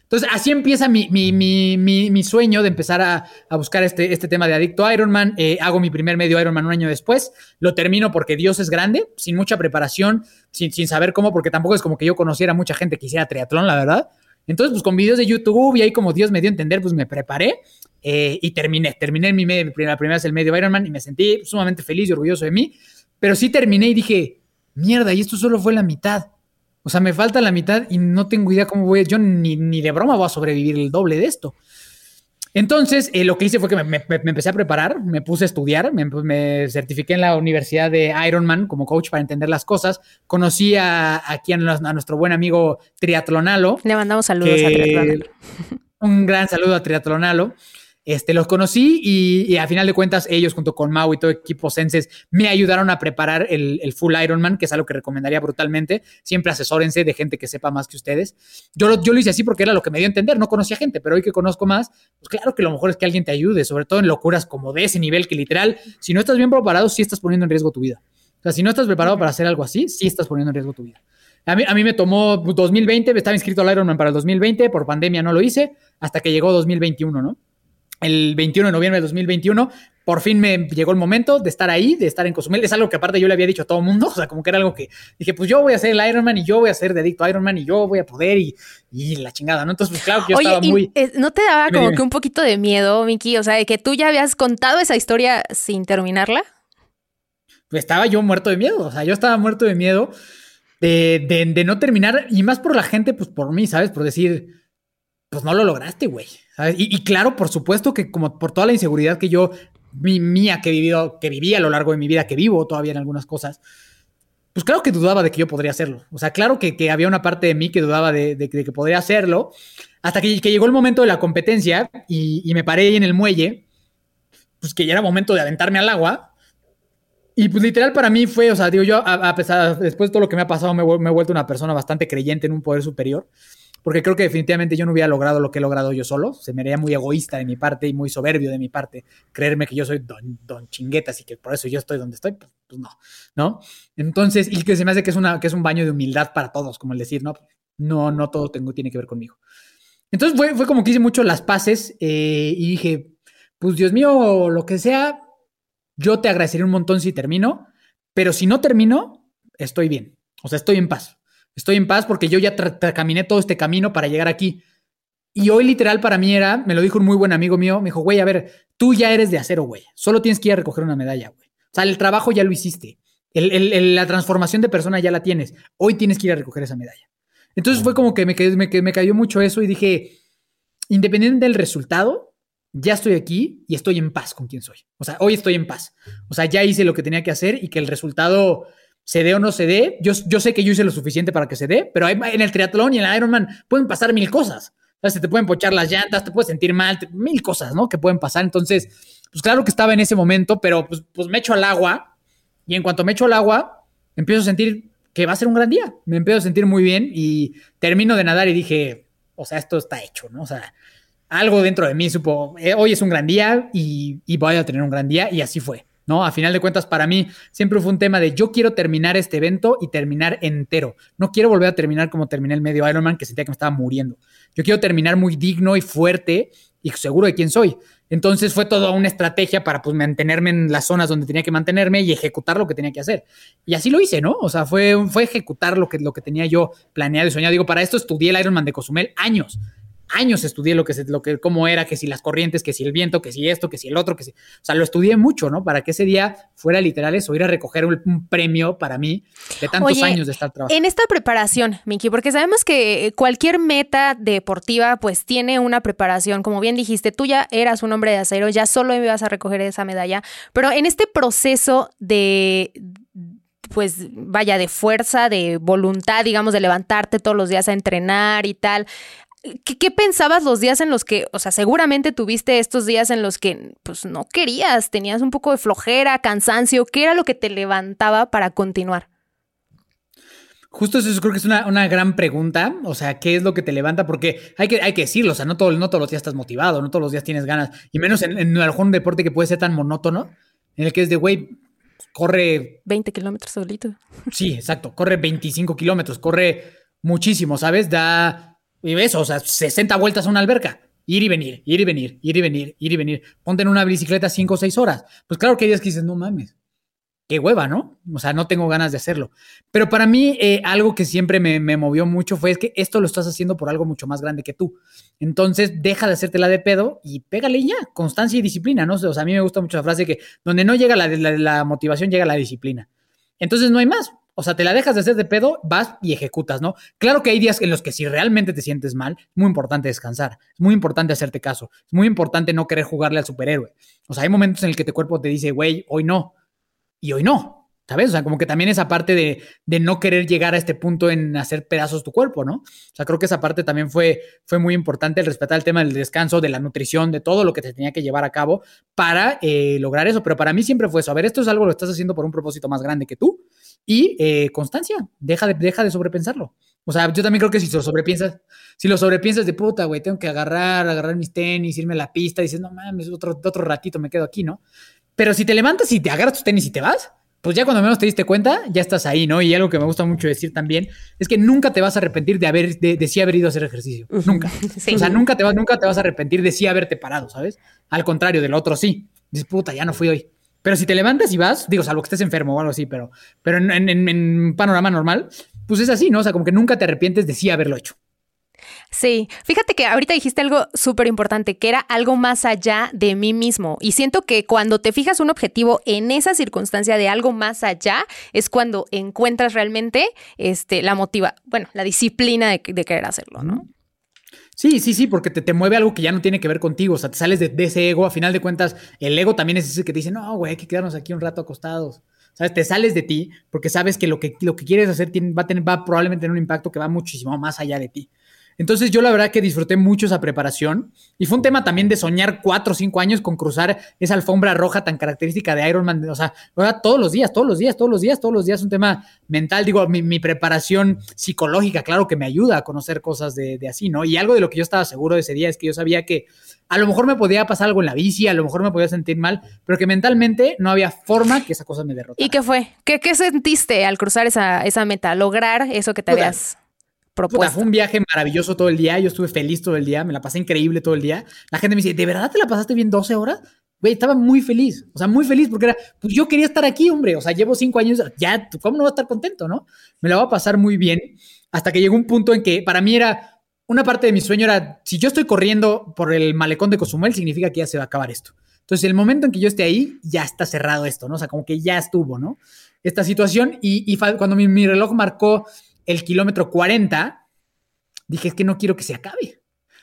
C: Entonces, así empieza mi, mi, mi, mi sueño de empezar a, a, buscar este, este tema de adicto a Ironman. Eh, hago mi primer medio Ironman un año después. Lo termino porque Dios es grande, sin mucha preparación, sin, sin saber cómo, porque tampoco es como que yo conociera mucha gente que hiciera triatlón, la verdad. Entonces, pues con videos de YouTube y ahí como Dios me dio a entender, pues me preparé eh, y terminé. Terminé mi, medio, la primera vez el medio Ironman y me sentí sumamente feliz y orgulloso de mí. Pero sí terminé y dije, mierda, y esto solo fue la mitad. O sea, me falta la mitad y no tengo idea cómo voy. Yo ni, ni de broma voy a sobrevivir el doble de esto. Entonces, eh, lo que hice fue que me, empecé a preparar, me puse a estudiar, me, certifiqué en la Universidad de Ironman como coach para entender las cosas. Conocí a, aquí a, nuestro buen amigo Triatlonalo.
A: Le mandamos saludos a Triatlonalo.
C: Un gran saludo a Triatlonalo. Este, los conocí y, a final de cuentas ellos junto con Mau y todo equipo Senses me ayudaron a preparar el, full Ironman, que es algo que recomendaría brutalmente. Siempre asesórense de gente que sepa más que ustedes. Yo lo, yo lo hice así porque era lo que me dio a entender, no conocía gente, pero hoy que conozco más, pues claro que lo mejor es que alguien te ayude, sobre todo en locuras como de ese nivel que literal, si no estás bien preparado, sí estás poniendo en riesgo tu vida. O sea, si no estás preparado para hacer algo así, sí estás poniendo en riesgo tu vida. A mí, a mí me tomó 2020, estaba inscrito al Ironman para el 2020, por pandemia no lo hice, hasta que llegó 2021, ¿no? El 21 de noviembre de 2021, por fin me llegó el momento de estar ahí, de estar en Cozumel. Es algo que aparte yo le había dicho a todo el mundo, (laughs) o sea, como que era algo que dije, pues yo voy a ser el Ironman y yo voy a ser dedicto a Ironman y yo voy a poder y, y la chingada, ¿no? Entonces, pues claro que yo
A: Oye,
C: estaba
A: y,
C: muy...
A: ¿no te daba como que un poquito de miedo, Miki? O sea, de que tú ya habías contado esa historia sin terminarla.
C: pues, estaba yo muerto de miedo, o sea, yo estaba muerto de miedo de, de, de no terminar y más por la gente, pues por mí, ¿sabes? Por decir, pues no lo lograste, güey. Y, claro, por supuesto que como por toda la inseguridad que yo, mi, mía, que he vivido, que viví a lo largo de mi vida, que vivo todavía en algunas cosas, pues claro que dudaba de que yo podría hacerlo. O sea, claro que, que había una parte de mí que dudaba de, que podría hacerlo, hasta que, llegó el momento de la competencia y, me paré ahí en el muelle, pues que ya era momento de aventarme al agua. Y pues literal para mí fue, o sea, digo yo, a, a después de todo lo que me ha pasado, me, me he vuelto una persona bastante creyente en un poder superior, porque creo que definitivamente yo no hubiera logrado lo que he logrado yo solo, se me haría muy egoísta de mi parte y muy soberbio de mi parte, creerme que yo soy don, don chinguetas y que por eso yo estoy donde estoy, pues, pues no, ¿no? Entonces, y que se me hace que es, una, que es un baño de humildad para todos, como el decir, no, no, no todo tengo, tiene que ver conmigo. Entonces fue, fue como que hice mucho las paces eh, y dije, pues Dios mío, lo que sea, yo te agradecería un montón si termino, pero si no termino, estoy bien. O sea, estoy en paz. Estoy en paz porque yo ya caminé todo este camino para llegar aquí. Y hoy literal para mí era, me lo dijo un muy buen amigo mío, me dijo, güey, a ver, tú ya eres de acero, güey. Solo tienes que ir a recoger una medalla, güey. O sea, el trabajo ya lo hiciste. El- el- el- la transformación de persona ya la tienes. Hoy tienes que ir a recoger esa medalla. Entonces fue como que me, me, me cayó mucho eso y dije, independiente del resultado, ya estoy aquí y estoy en paz con quien soy. O sea, hoy estoy en paz. O sea, ya hice lo que tenía que hacer y que el resultado se dé o no se dé. Yo, yo sé que yo hice lo suficiente para que se dé, pero hay- en el triatlón y en el Ironman pueden pasar mil cosas. Se te pueden pochar las llantas, te puedes sentir mal, mil cosas, ¿no? Que pueden pasar. Entonces, pues claro que estaba en ese momento, pero pues, pues me echo al agua y en cuanto me echo al agua, empiezo a sentir que va a ser un gran día. Me empiezo a sentir muy bien y termino de nadar y dije, o sea, esto está hecho, ¿no? O sea, algo dentro de mí supo, eh, hoy es un gran día y, y voy a tener un gran día y así fue, ¿no? A final de cuentas, para mí siempre fue un tema de yo quiero terminar este evento y terminar entero. No quiero volver a terminar como terminé el medio Ironman, que sentía que me estaba muriendo. Yo quiero terminar muy digno y fuerte y seguro de quién soy. Entonces fue toda una estrategia para pues mantenerme en las zonas donde tenía que mantenerme y ejecutar lo que tenía que hacer. Y así lo hice, ¿no? O sea, fue, fue ejecutar lo que, lo que tenía yo planeado y soñado. Digo, para esto estudié el Ironman de Cozumel años años estudié lo que, se, lo que, cómo era, que si las corrientes, que si el viento, que si esto, que si el otro, que si, o sea, lo estudié mucho, ¿no? Para que ese día fuera literal eso, ir a recoger un, un premio para mí de tantos
A: Oye,
C: años de estar trabajando.
A: En esta preparación, Miki, porque sabemos que cualquier meta deportiva pues tiene una preparación, como bien dijiste, tú ya eras un hombre de acero, ya solo ibas a recoger esa medalla, pero en este proceso de pues vaya de fuerza, de voluntad, digamos, de levantarte todos los días a entrenar y tal. ¿Qué, ¿Qué, pensabas los días en los que, o sea, seguramente tuviste estos días en los que pues no querías, tenías un poco de flojera, cansancio, ¿qué era lo que te levantaba para continuar?
C: Justo eso creo que es una, una, gran pregunta, o sea, ¿qué es lo que te levanta? Porque hay que, hay que decirlo, o sea, no, todo, no todos los días estás motivado, no todos los días tienes ganas, y menos en, en algún deporte que puede ser tan monótono, en el que es de, güey, corre...
A: 20 kilómetros solito.
C: Sí, exacto, corre 25 kilómetros, corre muchísimo, ¿sabes? Da, y eso, o sea, 60 vueltas a una alberca. Ir y venir, ir y venir, ir y venir, ir y venir. Ponte en una bicicleta 5 o 6 horas. Pues claro que hay días que dices, no mames, qué hueva, ¿no? O sea, no tengo ganas de hacerlo. Pero para mí, eh, algo que siempre me, me, movió mucho fue es que esto lo estás haciendo por algo mucho más grande que tú. Entonces, deja de hacértela de pedo y pégale ya, constancia y disciplina, ¿no? O sea, a mí me gusta mucho la frase que donde no llega la, la motivación, llega la disciplina. Entonces, no hay más. O sea, te la dejas de hacer de pedo, vas y ejecutas, ¿no? Claro que hay días en los que si realmente te sientes mal, es muy importante descansar, es muy importante hacerte caso, es muy importante no querer jugarle al superhéroe. O sea, hay momentos en el que tu cuerpo te dice, güey, hoy no, y hoy no, ¿sabes? O sea, como que también esa parte de, no querer llegar a este punto en hacer pedazos tu cuerpo, ¿no? O sea, creo que esa parte también fue, fue muy importante, el respetar el tema del descanso, de la nutrición, de todo lo que te tenía que llevar a cabo para eh, lograr eso. Pero para mí siempre fue eso. A ver, esto es algo que lo estás haciendo por un propósito más grande que tú y eh, constancia, deja de, deja de sobrepensarlo. O sea, yo también creo que si lo sobrepiensas, si lo sobrepiensas de puta, güey, tengo que agarrar, agarrar mis tenis, irme a la pista, y dices, no mames, otro, otro ratito me quedo aquí, ¿no? Pero si te levantas y te agarras tus tenis y te vas, pues ya cuando menos te diste cuenta, ya estás ahí, ¿no? Y algo que me gusta mucho decir también es que nunca te vas a arrepentir de haber, de, de sí haber ido a hacer ejercicio. Nunca. (laughs) O sea, nunca te, vas, nunca te vas a arrepentir de sí haberte parado, ¿sabes? Al contrario, del otro sí. Dices, puta, ya no fui hoy. Pero si te levantas y vas, digo, salvo que estés enfermo o algo así, pero, pero en, en, en panorama normal, pues es así, ¿no? O sea, como que nunca te arrepientes de sí haberlo hecho.
A: Sí, fíjate que ahorita dijiste algo súper importante, que era algo más allá de mí mismo. Y siento que cuando te fijas un objetivo en esa circunstancia de algo más allá, es cuando encuentras realmente este, la motiva, bueno, la disciplina de, de querer hacerlo, ¿no?
C: Sí, sí, sí, porque te, te, mueve algo que ya no tiene que ver contigo. O sea, te sales de, ese ego. A final de cuentas, el ego también es ese que te dice, no, güey, hay que quedarnos aquí un rato acostados. ¿Sabes? Te sales de ti porque sabes que lo que, lo que quieres hacer tiene, va, a tener, va probablemente tener un impacto que va muchísimo más allá de ti. Entonces yo la verdad que disfruté mucho esa preparación y fue un tema también de soñar cuatro o cinco años con cruzar esa alfombra roja tan característica de Iron Man. O sea, todos los días, todos los días, todos los días, todos los días, un tema mental. Digo, mi, mi preparación psicológica, claro que me ayuda a conocer cosas de, de, así, ¿no? Y algo de lo que yo estaba seguro de ese día es que yo sabía que a lo mejor me podía pasar algo en la bici, a lo mejor me podía sentir mal, pero que mentalmente no había forma que esa cosa me derrotara.
A: ¿Y qué fue? ¿Qué, qué sentiste al cruzar esa, esa meta? Lograr eso que te Puta. habías Puta,
C: fue un viaje maravilloso todo el día. Yo estuve feliz todo el día. Me la pasé increíble todo el día. La gente me dice, ¿de verdad te la pasaste bien 12 horas? Güey, estaba muy feliz. O sea, muy feliz porque era, pues yo quería estar aquí, hombre. O sea, llevo cinco años. Ya, ¿cómo no voy a estar contento, no? Me la voy a pasar muy bien. Hasta que llegó un punto en que para mí era, una parte de mi sueño era, si yo estoy corriendo por el malecón de Cozumel, significa que ya se va a acabar esto. Entonces, el momento en que yo esté ahí, ya está cerrado esto, ¿no? O sea, como que ya estuvo, ¿no? Esta situación. Y, y cuando mi, mi reloj marcó el kilómetro 40, dije, es que no quiero que se acabe.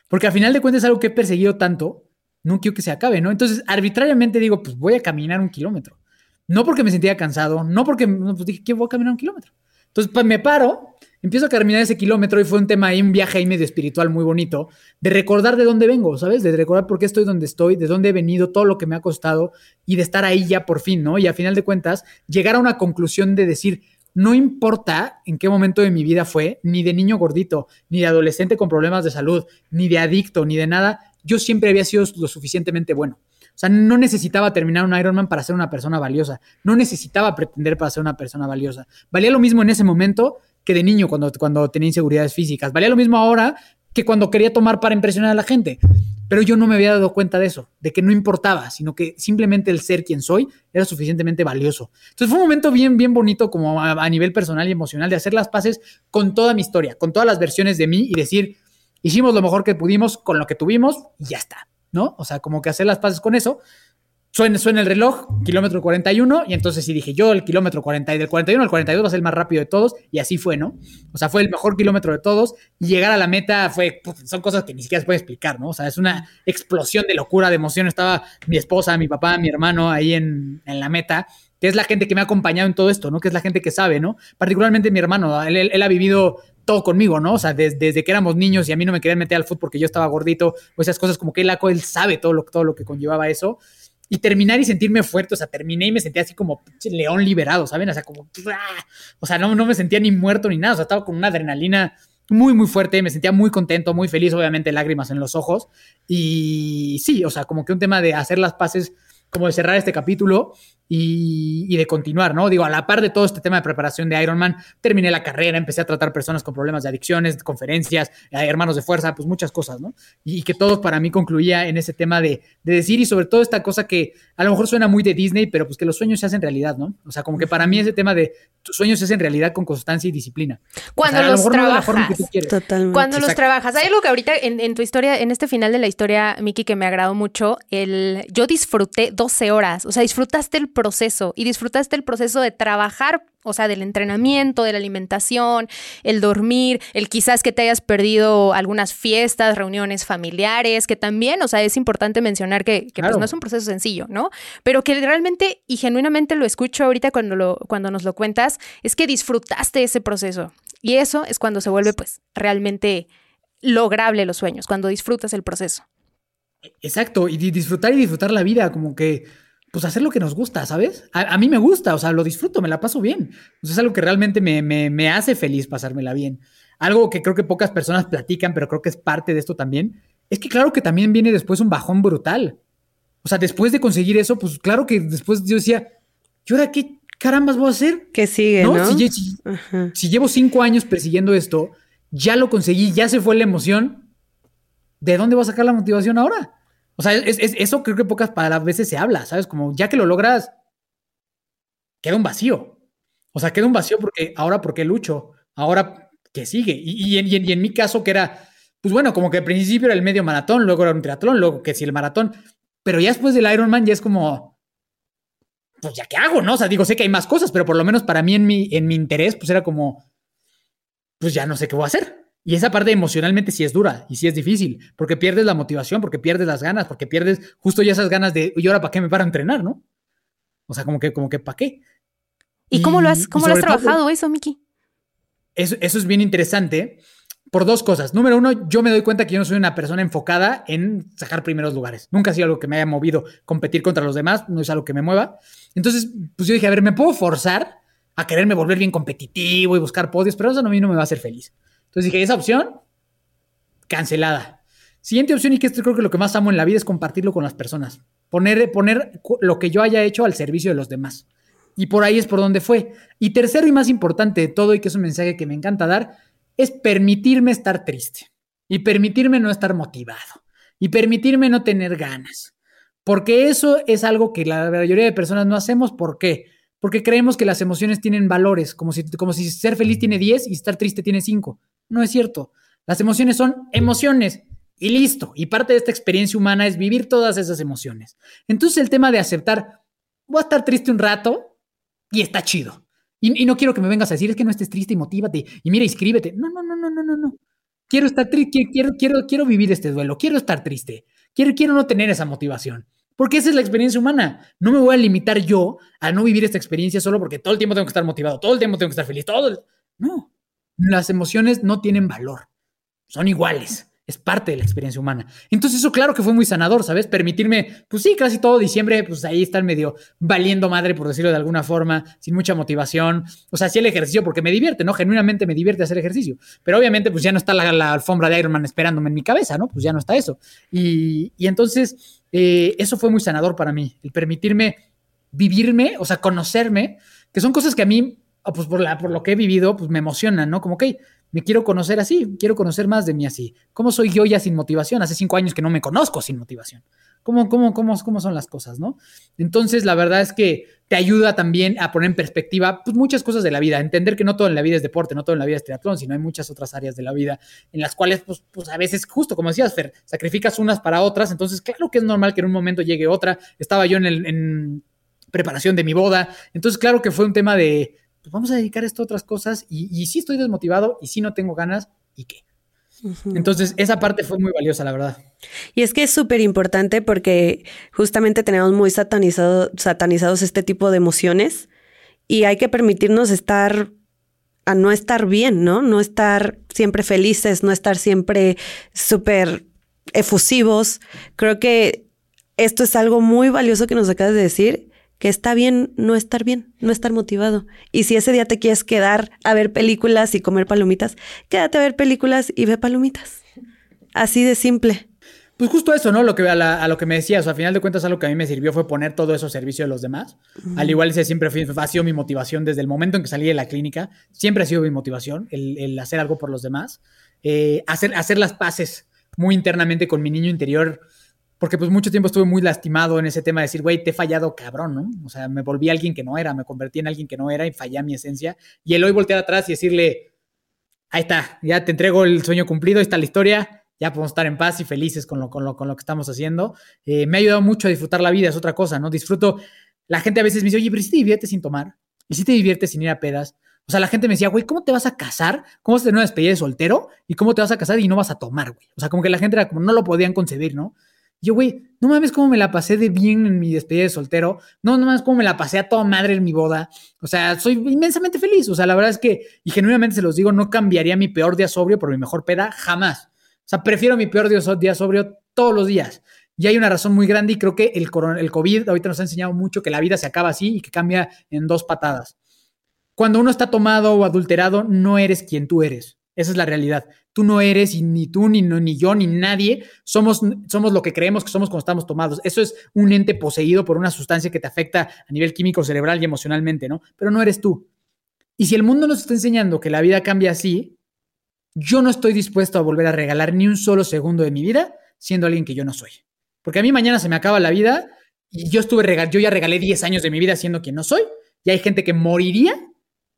C: Porque al final de cuentas es algo que he perseguido tanto, no quiero que se acabe, ¿no? Entonces, arbitrariamente digo, pues voy a caminar un kilómetro. No porque me sentía cansado, no porque, pues dije, que voy a caminar un kilómetro. Entonces, pues me paro, empiezo a caminar ese kilómetro y fue un tema ahí, un viaje ahí medio espiritual muy bonito, de recordar de dónde vengo, ¿sabes? De recordar por qué estoy donde estoy, de dónde he venido, todo lo que me ha costado y de estar ahí ya por fin, ¿no? Y a final de cuentas, llegar a una conclusión de decir, no importa en qué momento de mi vida fue, ni de niño gordito, ni de adolescente con problemas de salud, ni de adicto, ni de nada, yo siempre había sido lo suficientemente bueno. O sea, no necesitaba terminar un Ironman para ser una persona valiosa. No necesitaba pretender para ser una persona valiosa. Valía lo mismo en ese momento que de niño cuando, cuando tenía inseguridades físicas. Valía lo mismo ahora que cuando quería tomar para impresionar a la gente. Pero yo no me había dado cuenta de eso, de que no importaba, sino que simplemente el ser quien soy era suficientemente valioso. Entonces fue un momento bien, bien bonito como a, a nivel personal y emocional de hacer las paces con toda mi historia, con todas las versiones de mí y decir, hicimos lo mejor que pudimos con lo que tuvimos y ya está, ¿no? O sea, como que hacer las paces con eso suena, suena el reloj, kilómetro 41, y entonces sí dije, yo el kilómetro 40, y del 41 al 42 va a ser el más rápido de todos, y así fue, ¿no? O sea, fue el mejor kilómetro de todos, y llegar a la meta fue, son cosas que ni siquiera se puede explicar, ¿no? O sea, es una explosión de locura, de emoción. Estaba mi esposa, mi papá, mi hermano ahí en, en la meta, que es la gente que me ha acompañado en todo esto, ¿no? Que es la gente que sabe, ¿no? Particularmente mi hermano, él, él, él ha vivido todo conmigo, ¿no? O sea, desde, desde, que éramos niños y a mí no me querían meter al fútbol porque yo estaba gordito, o esas cosas como que él, él sabe todo lo, todo lo que conllevaba eso y terminar y sentirme fuerte, o sea, terminé y me sentía así como león liberado, ¿saben? O sea, como, o sea, no, no me sentía ni muerto ni nada, o sea, estaba con una adrenalina muy, muy fuerte, me sentía muy contento, muy feliz, obviamente lágrimas en los ojos, y sí, o sea, como que un tema de hacer las paces, como de cerrar este capítulo y, y, de continuar, ¿no? Digo, a la par de todo este tema de preparación de Ironman, terminé la carrera, empecé a tratar personas con problemas de adicciones, conferencias, hermanos de fuerza, pues muchas cosas, ¿no? Y, y que todo para mí concluía en ese tema de, de, decir y sobre todo esta cosa que a lo mejor suena muy de Disney, pero pues que los sueños se hacen realidad, ¿no? O sea, como que para mí ese tema de tus sueños se hacen realidad con constancia y disciplina.
A: Cuando
C: o sea,
A: los trabajas.
C: No
A: Totalmente. Cuando Exacto. los trabajas. Hay algo que ahorita en, en, tu historia, en este final de la historia, Miki, que me agradó mucho, el yo disfruté 12 horas, o sea, disfrutaste el proceso y disfrutaste el proceso de trabajar, o sea, del entrenamiento, de la alimentación, el dormir, el quizás que te hayas perdido algunas fiestas, reuniones familiares, que también, o sea, es importante mencionar que, que claro. pues no es un proceso sencillo, ¿no? Pero que realmente y genuinamente lo escucho ahorita cuando, lo, cuando nos lo cuentas, es que disfrutaste ese proceso. Y eso es cuando se vuelve pues realmente lograble los sueños, cuando disfrutas el proceso.
C: Exacto, y disfrutar y disfrutar la vida, como que pues hacer lo que nos gusta, ¿sabes? A, a, mí me gusta, o sea, lo disfruto, me la paso bien. Es algo que realmente me, me, me, hace feliz pasármela bien. Algo que creo que pocas personas platican, pero creo que es parte de esto también, es que claro que también viene después un bajón brutal. O sea, después de conseguir eso, pues claro que después yo decía, ¿y ahora qué, carambas voy a hacer?
B: ¿Qué sigue, no?
C: Si, si- si llevo cinco años persiguiendo esto, ya lo conseguí, ya se fue la emoción, ¿de dónde voy a sacar la motivación ahora? O sea, es- es- eso creo que pocas palabras veces se habla, ¿sabes? Como ya que lo logras, queda un vacío. O sea, queda un vacío porque ahora, ¿por qué lucho? Ahora, ¿qué sigue? Y, en, mi caso, que era, pues bueno, como que al principio era el medio maratón, luego era un triatlón, luego que si el maratón, pero ya después del Ironman ya es como, pues ya qué hago, ¿no? O sea, digo, sé que hay más cosas, pero por lo menos para mí en mi, en mi interés, pues era como, pues ya no sé qué voy a hacer. Y esa parte emocionalmente sí es dura y sí es difícil, porque pierdes la motivación, porque pierdes las ganas, porque pierdes justo ya esas ganas de, ¿y ahora para qué me paro a entrenar, no? O sea, como que, como que, ¿para qué?
A: ¿Y cómo lo has, cómo lo has
C: todo-
A: trabajado eso, Miki?
C: Eso, eso es bien interesante por dos cosas. Número uno, yo me doy cuenta que yo no soy una persona enfocada en sacar primeros lugares. Nunca ha sido algo que me haya movido competir contra los demás, no es algo que me mueva. Entonces, pues yo dije, a ver, ¿me puedo forzar a quererme volver bien competitivo y buscar podios? Pero eso a mí no me va a hacer feliz. Entonces dije, esa opción, cancelada. Siguiente opción, y que esto creo que lo que más amo en la vida es compartirlo con las personas. Poner, poner lo que yo haya hecho al servicio de los demás. Y por ahí es por donde fue. Y tercero y más importante de todo, y que es un mensaje que me encanta dar, es permitirme estar triste. Y permitirme no estar motivado. Y permitirme no tener ganas. Porque eso es algo que la mayoría de personas no hacemos. ¿Por qué? Porque creemos que las emociones tienen valores, como si, como si ser feliz tiene 10 y estar triste tiene 5. No es cierto. Las emociones son emociones y listo. Y parte de esta experiencia humana es vivir todas esas emociones. Entonces el tema de aceptar, voy a estar triste un rato y está chido. Y, no quiero que me vengas a decir, es que no estés triste y motívate. Y mira, inscríbete. No, no, no, no, no, no. Quiero estar triste, quiero, quiero, quiero vivir este duelo, quiero estar triste, quiero, quiero no tener esa motivación. Porque esa es la experiencia humana. No me voy a limitar yo a no vivir esta experiencia solo porque todo el tiempo tengo que estar motivado, todo el tiempo tengo que estar feliz, todo. No, las emociones no tienen valor, son iguales. Es parte de la experiencia humana. Entonces eso claro que fue muy sanador, ¿sabes? Permitirme, pues sí, casi todo diciembre, pues ahí estar medio valiendo madre, por decirlo de alguna forma, sin mucha motivación. O sea, sí el ejercicio porque me divierte, ¿no? Genuinamente me divierte hacer ejercicio. Pero obviamente pues ya no está la, alfombra de Ironman esperándome en mi cabeza, ¿no? Pues ya no está eso. Y, y entonces eh, eso fue muy sanador para mí, el permitirme vivirme, o sea, conocerme, que son cosas que a mí, pues por, la, por lo que he vivido, pues me emocionan, ¿no? Como, ok, me quiero conocer así, quiero conocer más de mí así. ¿Cómo soy yo ya sin motivación? Hace cinco años que no me conozco sin motivación. ¿Cómo, cómo, cómo, cómo son las cosas, no? Entonces, la verdad es que te ayuda también a poner en perspectiva pues, muchas cosas de la vida, entender que no todo en la vida es deporte, no todo en la vida es triatlón, sino hay muchas otras áreas de la vida en las cuales, pues, pues a veces, justo como decías, Fer, sacrificas unas para otras, entonces, claro que es normal que en un momento llegue otra. Estaba yo en, el, en preparación de mi boda, entonces, claro que fue un tema de, pues vamos a dedicar esto a otras cosas y, y sí estoy desmotivado y sí no tengo ganas y qué. Entonces, esa parte fue muy valiosa, la verdad.
B: Y es que es súper importante porque justamente tenemos muy satanizado, satanizados este tipo de emociones y hay que permitirnos estar a no estar bien, ¿no? No estar siempre felices, no estar siempre súper efusivos. Creo que esto es algo muy valioso que nos acabas de decir, que está bien no estar bien, no estar motivado. Y si ese día te quieres quedar a ver películas y comer palomitas, quédate a ver películas y ve palomitas. Así de simple.
C: Pues justo eso, ¿no? Lo que, a, la- a lo que me decías, o sea, a final de cuentas, algo que a mí me sirvió fue poner todo eso a servicio de los demás. Al igual, ese siempre fue- ha sido mi motivación desde el momento en que salí de la clínica. Siempre ha sido mi motivación el, el hacer algo por los demás. Eh, hacer, hacer las paces muy internamente con mi niño interior. Porque pues mucho tiempo estuve muy lastimado en ese tema de decir, güey, te he fallado cabrón, ¿no? O sea, me volví alguien que no era, me convertí en alguien que no era y fallé a mi esencia. Y el hoy voltear atrás y decirle, ahí está, ya te entrego el sueño cumplido, ahí está la historia, ya podemos estar en paz y felices con lo, con lo, con lo que estamos haciendo. Eh, me ha ayudado mucho a disfrutar la vida, es otra cosa, ¿no? Disfruto, la gente a veces me dice, oye, pero si te diviertes sin tomar, y si te diviertes sin ir a pedas. O sea, la gente me decía, güey, ¿cómo te vas a casar? ¿Cómo vas a tener una despedida de soltero? ¿Y cómo te vas a casar y no vas a tomar, güey? O sea, como que la gente era como, no lo podían concebir, ¿no? Y yo, güey, no mames cómo me la pasé de bien en mi despedida de soltero. No, no mames cómo me la pasé a toda madre en mi boda. O sea, soy inmensamente feliz. O sea, la verdad es que, y genuinamente se los digo, no cambiaría mi peor día sobrio por mi mejor peda jamás. O sea, prefiero mi peor día so- día sobrio todos los días. Y hay una razón muy grande y creo que el, el COVID ahorita nos ha enseñado mucho que la vida se acaba así y que cambia en dos patadas. Cuando uno está tomado o adulterado, no eres quien tú eres. Esa es la realidad. Tú no eres, ni tú, ni, ni yo, ni nadie, somos, somos lo que creemos que somos cuando estamos tomados. Eso es un ente poseído por una sustancia que te afecta a nivel químico, cerebral y emocionalmente, ¿no? Pero no eres tú. Y si el mundo nos está enseñando que la vida cambia así, yo no estoy dispuesto a volver a regalar ni un solo segundo de mi vida siendo alguien que yo no soy. Porque a mí mañana se me acaba la vida y yo estuve yo ya regalé 10 años de mi vida siendo quien no soy y hay gente que moriría,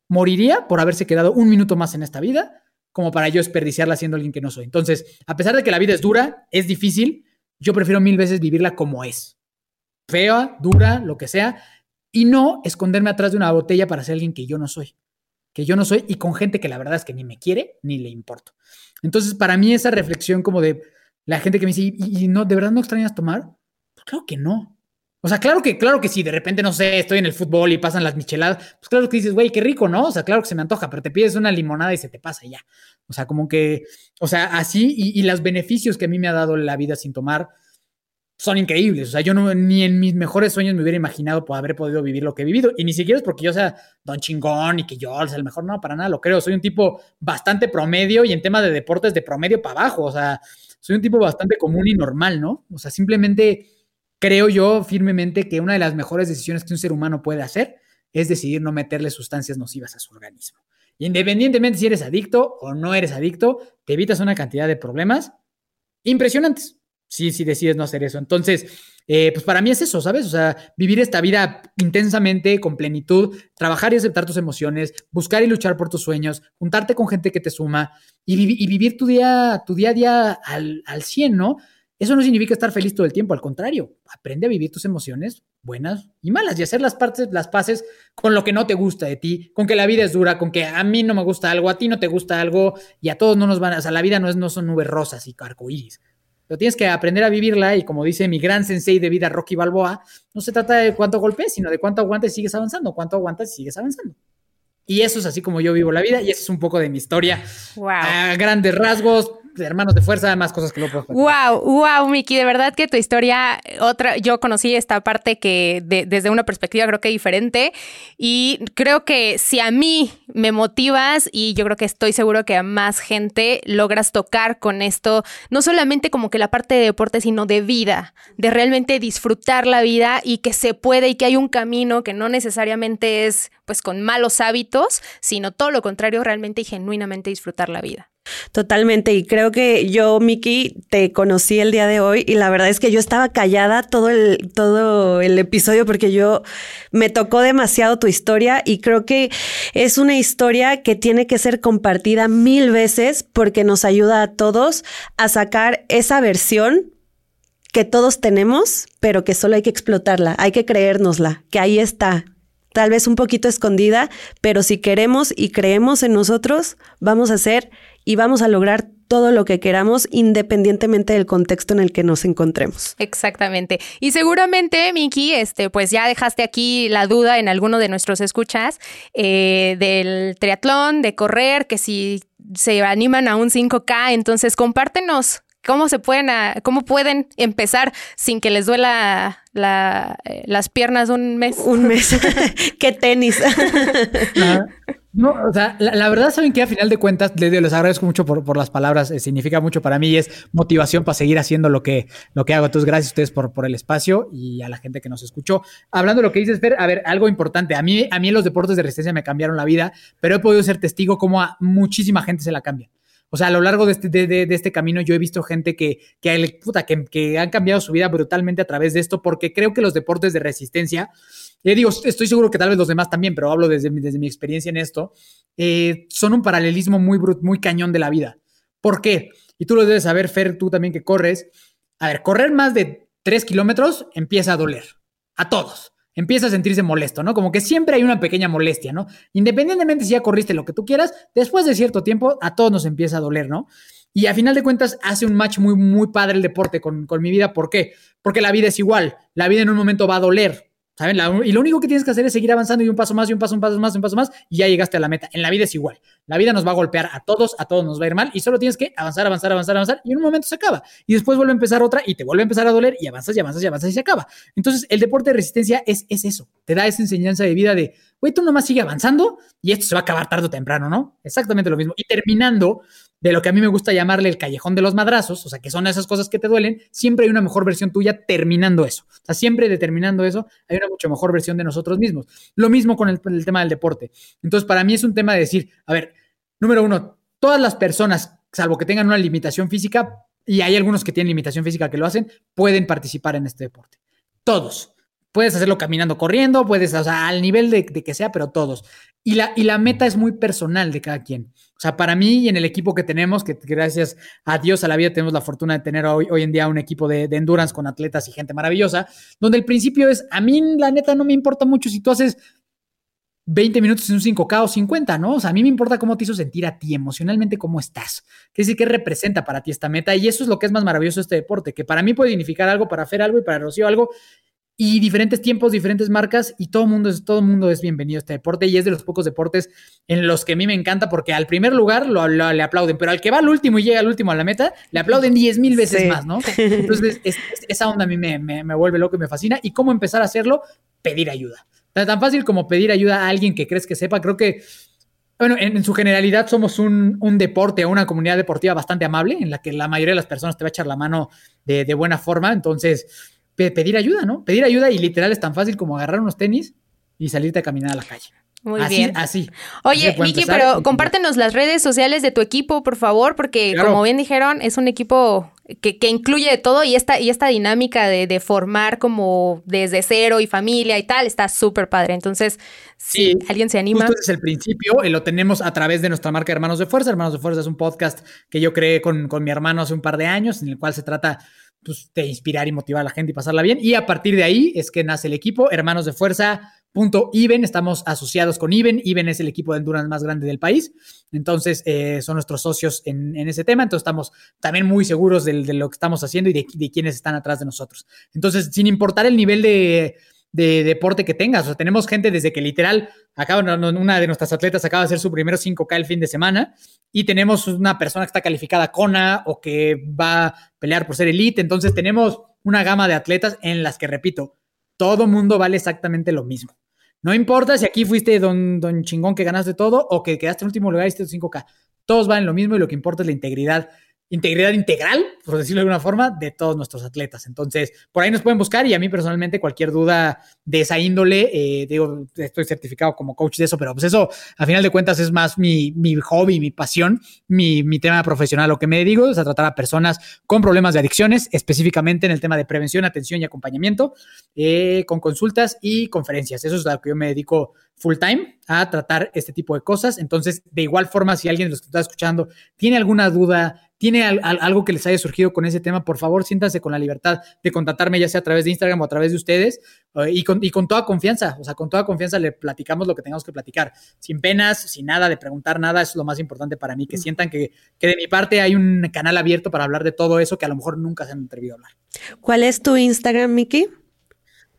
C: moriría por haberse quedado un minuto más en esta vida como para yo desperdiciarla siendo alguien que no soy. Entonces, a pesar de que la vida es dura, es difícil, yo prefiero mil veces vivirla como es. Fea, dura, lo que sea, y no esconderme atrás de una botella para ser alguien que yo no soy que yo no soy y con gente que la verdad es que ni me quiere ni le importo. Entonces, para mí esa reflexión como de la gente que me dice, ¿y, no, de verdad no extrañas tomar? Pues claro que no. O sea, claro que, claro que sí, de repente, no sé, estoy en el fútbol y pasan las micheladas, pues claro que dices, güey, qué rico, ¿no? O sea, claro que se me antoja, pero te pides una limonada y se te pasa ya. O sea, como que, o sea, así y, los beneficios que a mí me ha dado la vida sin tomar, son increíbles. O sea, yo no, ni en mis mejores sueños me hubiera imaginado poder haber podido vivir lo que he vivido. Y ni siquiera es porque yo sea don chingón y que yo sea el mejor. No, para nada lo creo. Soy un tipo bastante promedio y en tema de deportes de promedio para abajo. O sea, soy un tipo bastante común y normal, ¿no? O sea, simplemente creo yo firmemente que una de las mejores decisiones que un ser humano puede hacer es decidir no meterle sustancias nocivas a su organismo. Independientemente si eres adicto o no eres adicto, te evitas una cantidad de problemas impresionantes sí decides no hacer eso. Entonces, eh, pues para mí es eso, ¿sabes? O sea, vivir esta vida intensamente, con plenitud, trabajar y aceptar tus emociones, buscar y luchar por tus sueños, juntarte con gente que te suma y, vivir tu día, tu día a día al, al 100, ¿no? Eso no significa estar feliz todo el tiempo, al contrario, aprende a vivir tus emociones buenas y malas y hacer las partes, las paces con lo que no te gusta de ti, con que la vida es dura, con que a mí no me gusta algo, a ti no te gusta algo y a todos no nos van a, o sea, la vida no es no son nubes rosas y arcoíris. Pero tienes que aprender a vivirla y como dice mi gran sensei de vida, Rocky Balboa, no se trata de cuánto golpes, sino de cuánto aguantes y sigues avanzando, cuánto aguantas y sigues avanzando. Y eso es así como yo vivo la vida y eso es un poco de mi historia. A grandes rasgos, hermanos de fuerza, más cosas que lo puedo
A: Wow, wow, Miki, de verdad que tu historia, otra, yo conocí esta parte que desde una perspectiva creo que diferente y creo que si a mí me motivas y yo creo que estoy seguro que a más gente logras tocar con esto, no solamente como que la parte de deporte, sino de vida, de realmente disfrutar la vida y que se puede y que hay un camino que no necesariamente es pues con malos hábitos, sino todo lo contrario, realmente y genuinamente disfrutar la vida.
B: Totalmente. Y creo que yo, Miki, te conocí el día de hoy y la verdad es que yo estaba callada todo el, todo el episodio porque yo me tocó demasiado tu historia y creo que es una historia que tiene que ser compartida mil veces porque nos ayuda a todos a sacar esa versión que todos tenemos, pero que solo hay que explotarla, hay que creérnosla, que ahí está, tal vez un poquito escondida, pero si queremos y creemos en nosotros, vamos a hacer y vamos a lograr todo lo que queramos independientemente del contexto en el que nos encontremos.
A: Exactamente. Y seguramente, Miki, este, pues ya dejaste aquí la duda en alguno de nuestros escuchas eh, del triatlón, de correr, que si se animan a un 5K, entonces compártenos cómo se pueden, cómo pueden empezar sin que les duela eh, las piernas un mes.
B: Un mes. (laughs) Qué tenis.
C: No, o sea, la, verdad, saben que a final de cuentas, les, les agradezco mucho por, por las palabras, eh, significa mucho para mí y es motivación para seguir haciendo lo que, lo que hago. Entonces, gracias a ustedes por, por el espacio y a la gente que nos escuchó. Hablando de lo que dices, Fer, a ver, algo importante. A mí, a mí los deportes de resistencia me cambiaron la vida, pero he podido ser testigo cómo a muchísima gente se la cambia. O sea, a lo largo de este, de, este camino yo he visto gente que, que, puta, que, han cambiado su vida brutalmente a través de esto, porque creo que los deportes de resistencia, eh, digo, estoy seguro que tal vez los demás también, pero hablo desde, desde mi experiencia en esto, eh, son un paralelismo muy, muy cañón de la vida. ¿Por qué? Y tú lo debes saber, Fer, tú también que corres. A ver, correr más de tres kilómetros empieza a doler. A todos empieza a sentirse molesto, ¿no? Como que siempre hay una pequeña molestia, ¿no? Independientemente si ya corriste lo que tú quieras, después de cierto tiempo a todos nos empieza a doler, ¿no? Y a final de cuentas hace un match muy, muy padre el deporte con, con mi vida. ¿Por qué? Porque la vida es igual. La vida en un momento va a doler. ¿Saben? y lo único que tienes que hacer es seguir avanzando y un paso más, y un paso, un paso más, un paso más, y ya llegaste a la meta. En la vida es igual. La vida nos va a golpear a todos, a todos nos va a ir mal y solo tienes que avanzar, avanzar, avanzar, avanzar y en un momento se acaba. Y después vuelve a empezar otra y te vuelve a empezar a doler y avanzas y avanzas y avanzas y se acaba. Entonces, el deporte de resistencia es, es eso. Te da esa enseñanza de vida de, güey, tú nomás sigue avanzando y esto se va a acabar tarde o temprano, ¿no? Exactamente lo mismo. Y terminando de lo que a mí me gusta llamarle el callejón de los madrazos, o sea, que son esas cosas que te duelen, siempre hay una mejor versión tuya terminando eso. O sea, siempre determinando eso, hay una mucho mejor versión de nosotros mismos. Lo mismo con el, tema del deporte. Entonces, para mí es un tema de decir, a ver, número uno, todas las personas, salvo que tengan una limitación física, y hay algunos que tienen limitación física que lo hacen, pueden participar en este deporte. Todos. Puedes hacerlo caminando, corriendo, puedes, o sea, al nivel de, que sea, pero todos. Y la, y la meta es muy personal de cada quien. O sea, para mí y en el equipo que tenemos, que gracias a Dios a la vida tenemos la fortuna de tener hoy, hoy en día un equipo de, endurance con atletas y gente maravillosa, donde el principio es, a mí la neta no me importa mucho si tú haces 20 minutos en un 5K o 50, ¿no? O sea, a mí me importa cómo te hizo sentir a ti emocionalmente, cómo estás. ¿Qué decir, qué representa para ti esta meta? Y eso es lo que es más maravilloso de este deporte, que para mí puede significar algo, para Fer algo y para Rocío algo, y diferentes tiempos, diferentes marcas y todo mundo es todo mundo es bienvenido a este deporte y es de los pocos deportes en los que a mí me encanta porque al primer lugar lo, le aplauden, pero al que va al último y llega al último a la meta, le aplauden 10 mil veces más, ¿no? (laughs) Entonces, esa onda a mí me, me, vuelve loco y me fascina. ¿Y cómo empezar a hacerlo? Pedir ayuda. Tan, fácil como pedir ayuda a alguien que crees que sepa, creo que bueno, en, su generalidad somos un, un, deporte o una comunidad deportiva bastante amable, en la que la mayoría de las personas te va a echar la mano de, de buena forma. Entonces, pedir ayuda, ¿no? Pedir ayuda y literal es tan fácil como agarrar unos tenis y salirte a caminar a la calle.
A: Muy
C: así,
A: bien.
C: Así.
A: Oye, Miki, pero compártenos las redes sociales de tu equipo, por favor, porque como bien dijeron, es un equipo que, que, incluye de todo y esta, y esta dinámica de, de, formar como desde cero y familia y tal, está súper padre. Entonces, si alguien se anima.
C: Justo desde el principio, lo tenemos a través de nuestra marca Hermanos de Fuerza. Hermanos de Fuerza es un podcast que yo creé con, con mi hermano hace un par de años, en el cual se trata pues, inspirar y motivar a la gente y pasarla bien. Y a partir de ahí es que nace el equipo, Hermanos de Fuerza. Punto Iben, estamos asociados con Iben. Iben es el equipo de endurance más grande del país. Entonces, eh, son nuestros socios en, ese tema. Entonces, estamos también muy seguros de, lo que estamos haciendo y de, de quiénes están atrás de nosotros. Entonces, sin importar el nivel de, de deporte que tengas. O sea, tenemos gente desde que literal, acaba, una de nuestras atletas acaba de hacer su primero 5K el fin de semana y tenemos una persona que está calificada CONA o que va a pelear por ser elite. Entonces tenemos una gama de atletas en las que, repito, todo mundo vale exactamente lo mismo. No importa si aquí fuiste don, don chingón que ganaste todo o que quedaste en último lugar y hiciste 5K. Todos valen lo mismo y lo que importa es la integridad integridad integral, por decirlo de alguna forma, de todos nuestros atletas. Entonces, por ahí nos pueden buscar y a mí personalmente cualquier duda de esa índole, eh, digo, estoy certificado como coach de eso, pero pues eso, a final de cuentas, es más mi, mi hobby, mi pasión, mi, mi, tema profesional. Lo que me digo es a tratar a personas con problemas de adicciones, específicamente en el tema de prevención, atención y acompañamiento, eh, con consultas y conferencias. Eso es a lo que yo me dedico full time a tratar este tipo de cosas. Entonces, de igual forma, si alguien de los que está escuchando tiene alguna duda, tiene algo que les haya surgido con ese tema, por favor, siéntanse con la libertad de contactarme, ya sea a través de Instagram o a través de ustedes, eh, y, con, y con toda confianza, o sea, con toda confianza le platicamos lo que tengamos que platicar, sin penas, sin nada, de preguntar nada, eso es lo más importante para mí, que sientan que, que de mi parte hay un canal abierto para hablar de todo eso que a lo mejor nunca se han atrevido a hablar.
B: ¿Cuál es tu Instagram, Miki?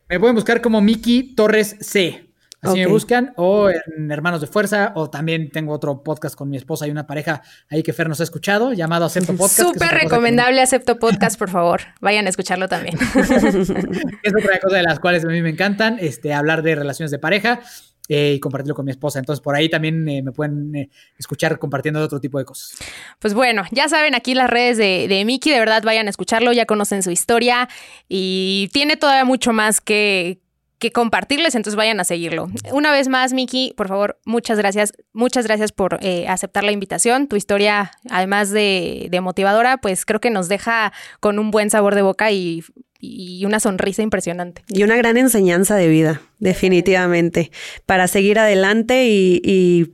C: Me pueden buscar como Miki Torres C. Así me buscan, o en Hermanos de Fuerza, o también tengo otro podcast con mi esposa y una pareja ahí que Fer nos ha escuchado, llamado Acepto Podcast.
A: Súper recomendable Acepto Podcast, por favor. Vayan a escucharlo también. (laughs)
C: es otra cosa de las cuales a mí me encantan, este, hablar de relaciones de pareja. Eh, y compartirlo con mi esposa. Entonces, por ahí también eh, me pueden eh, escuchar compartiendo otro tipo de cosas.
A: Pues bueno, ya saben aquí las redes de, de Miki, de verdad vayan a escucharlo, ya conocen su historia y tiene todavía mucho más que, que compartirles, entonces vayan a seguirlo. Una vez más, Miki, por favor, muchas gracias. Muchas gracias por eh, aceptar la invitación. Tu historia, además de, motivadora, pues creo que nos deja con un buen sabor de boca y, una sonrisa impresionante.
B: Y una gran enseñanza de vida, definitivamente, para seguir adelante y, y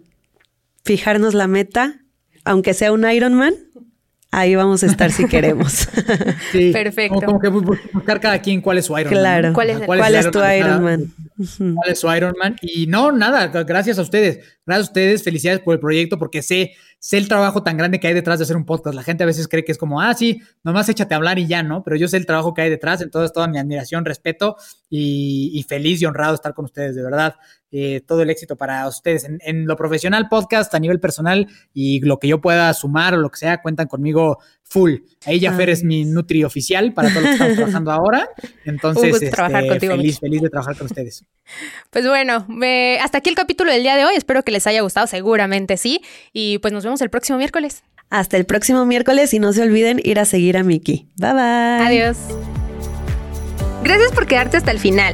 B: fijarnos la meta, aunque sea un Ironman, ahí vamos a estar si queremos. (laughs)
A: Perfecto.
C: Como, que buscar cada quien cuál es su Iron
B: claro.
C: Man.
B: ¿Cuál es, ¿Cuál es, tu Iron Man?
C: Es su Ironman. Y no, nada, gracias a ustedes. Gracias a ustedes, felicidades por el proyecto, porque sé, sé el trabajo tan grande que hay detrás de hacer un podcast. La gente a veces cree que es como, ah, sí, nomás échate a hablar y ya, ¿no? Pero yo sé el trabajo que hay detrás, entonces toda mi admiración, respeto y, feliz y honrado estar con ustedes, de verdad. Eh, todo el éxito para ustedes en, lo profesional, podcast, a nivel personal y lo que yo pueda sumar o lo que sea, cuentan conmigo full. Ahí ya Fer es mi Nutri oficial para todo lo que estamos trabajando (laughs) ahora. Entonces, este, feliz, feliz de trabajar con ustedes. (laughs)
A: Pues bueno, hasta aquí el capítulo del día de hoy. Espero que les haya gustado, seguramente sí. Y pues nos vemos el próximo miércoles.
B: Hasta el próximo miércoles y no se olviden ir a seguir a Miki. Bye bye.
A: Adiós. Gracias por quedarte hasta el final.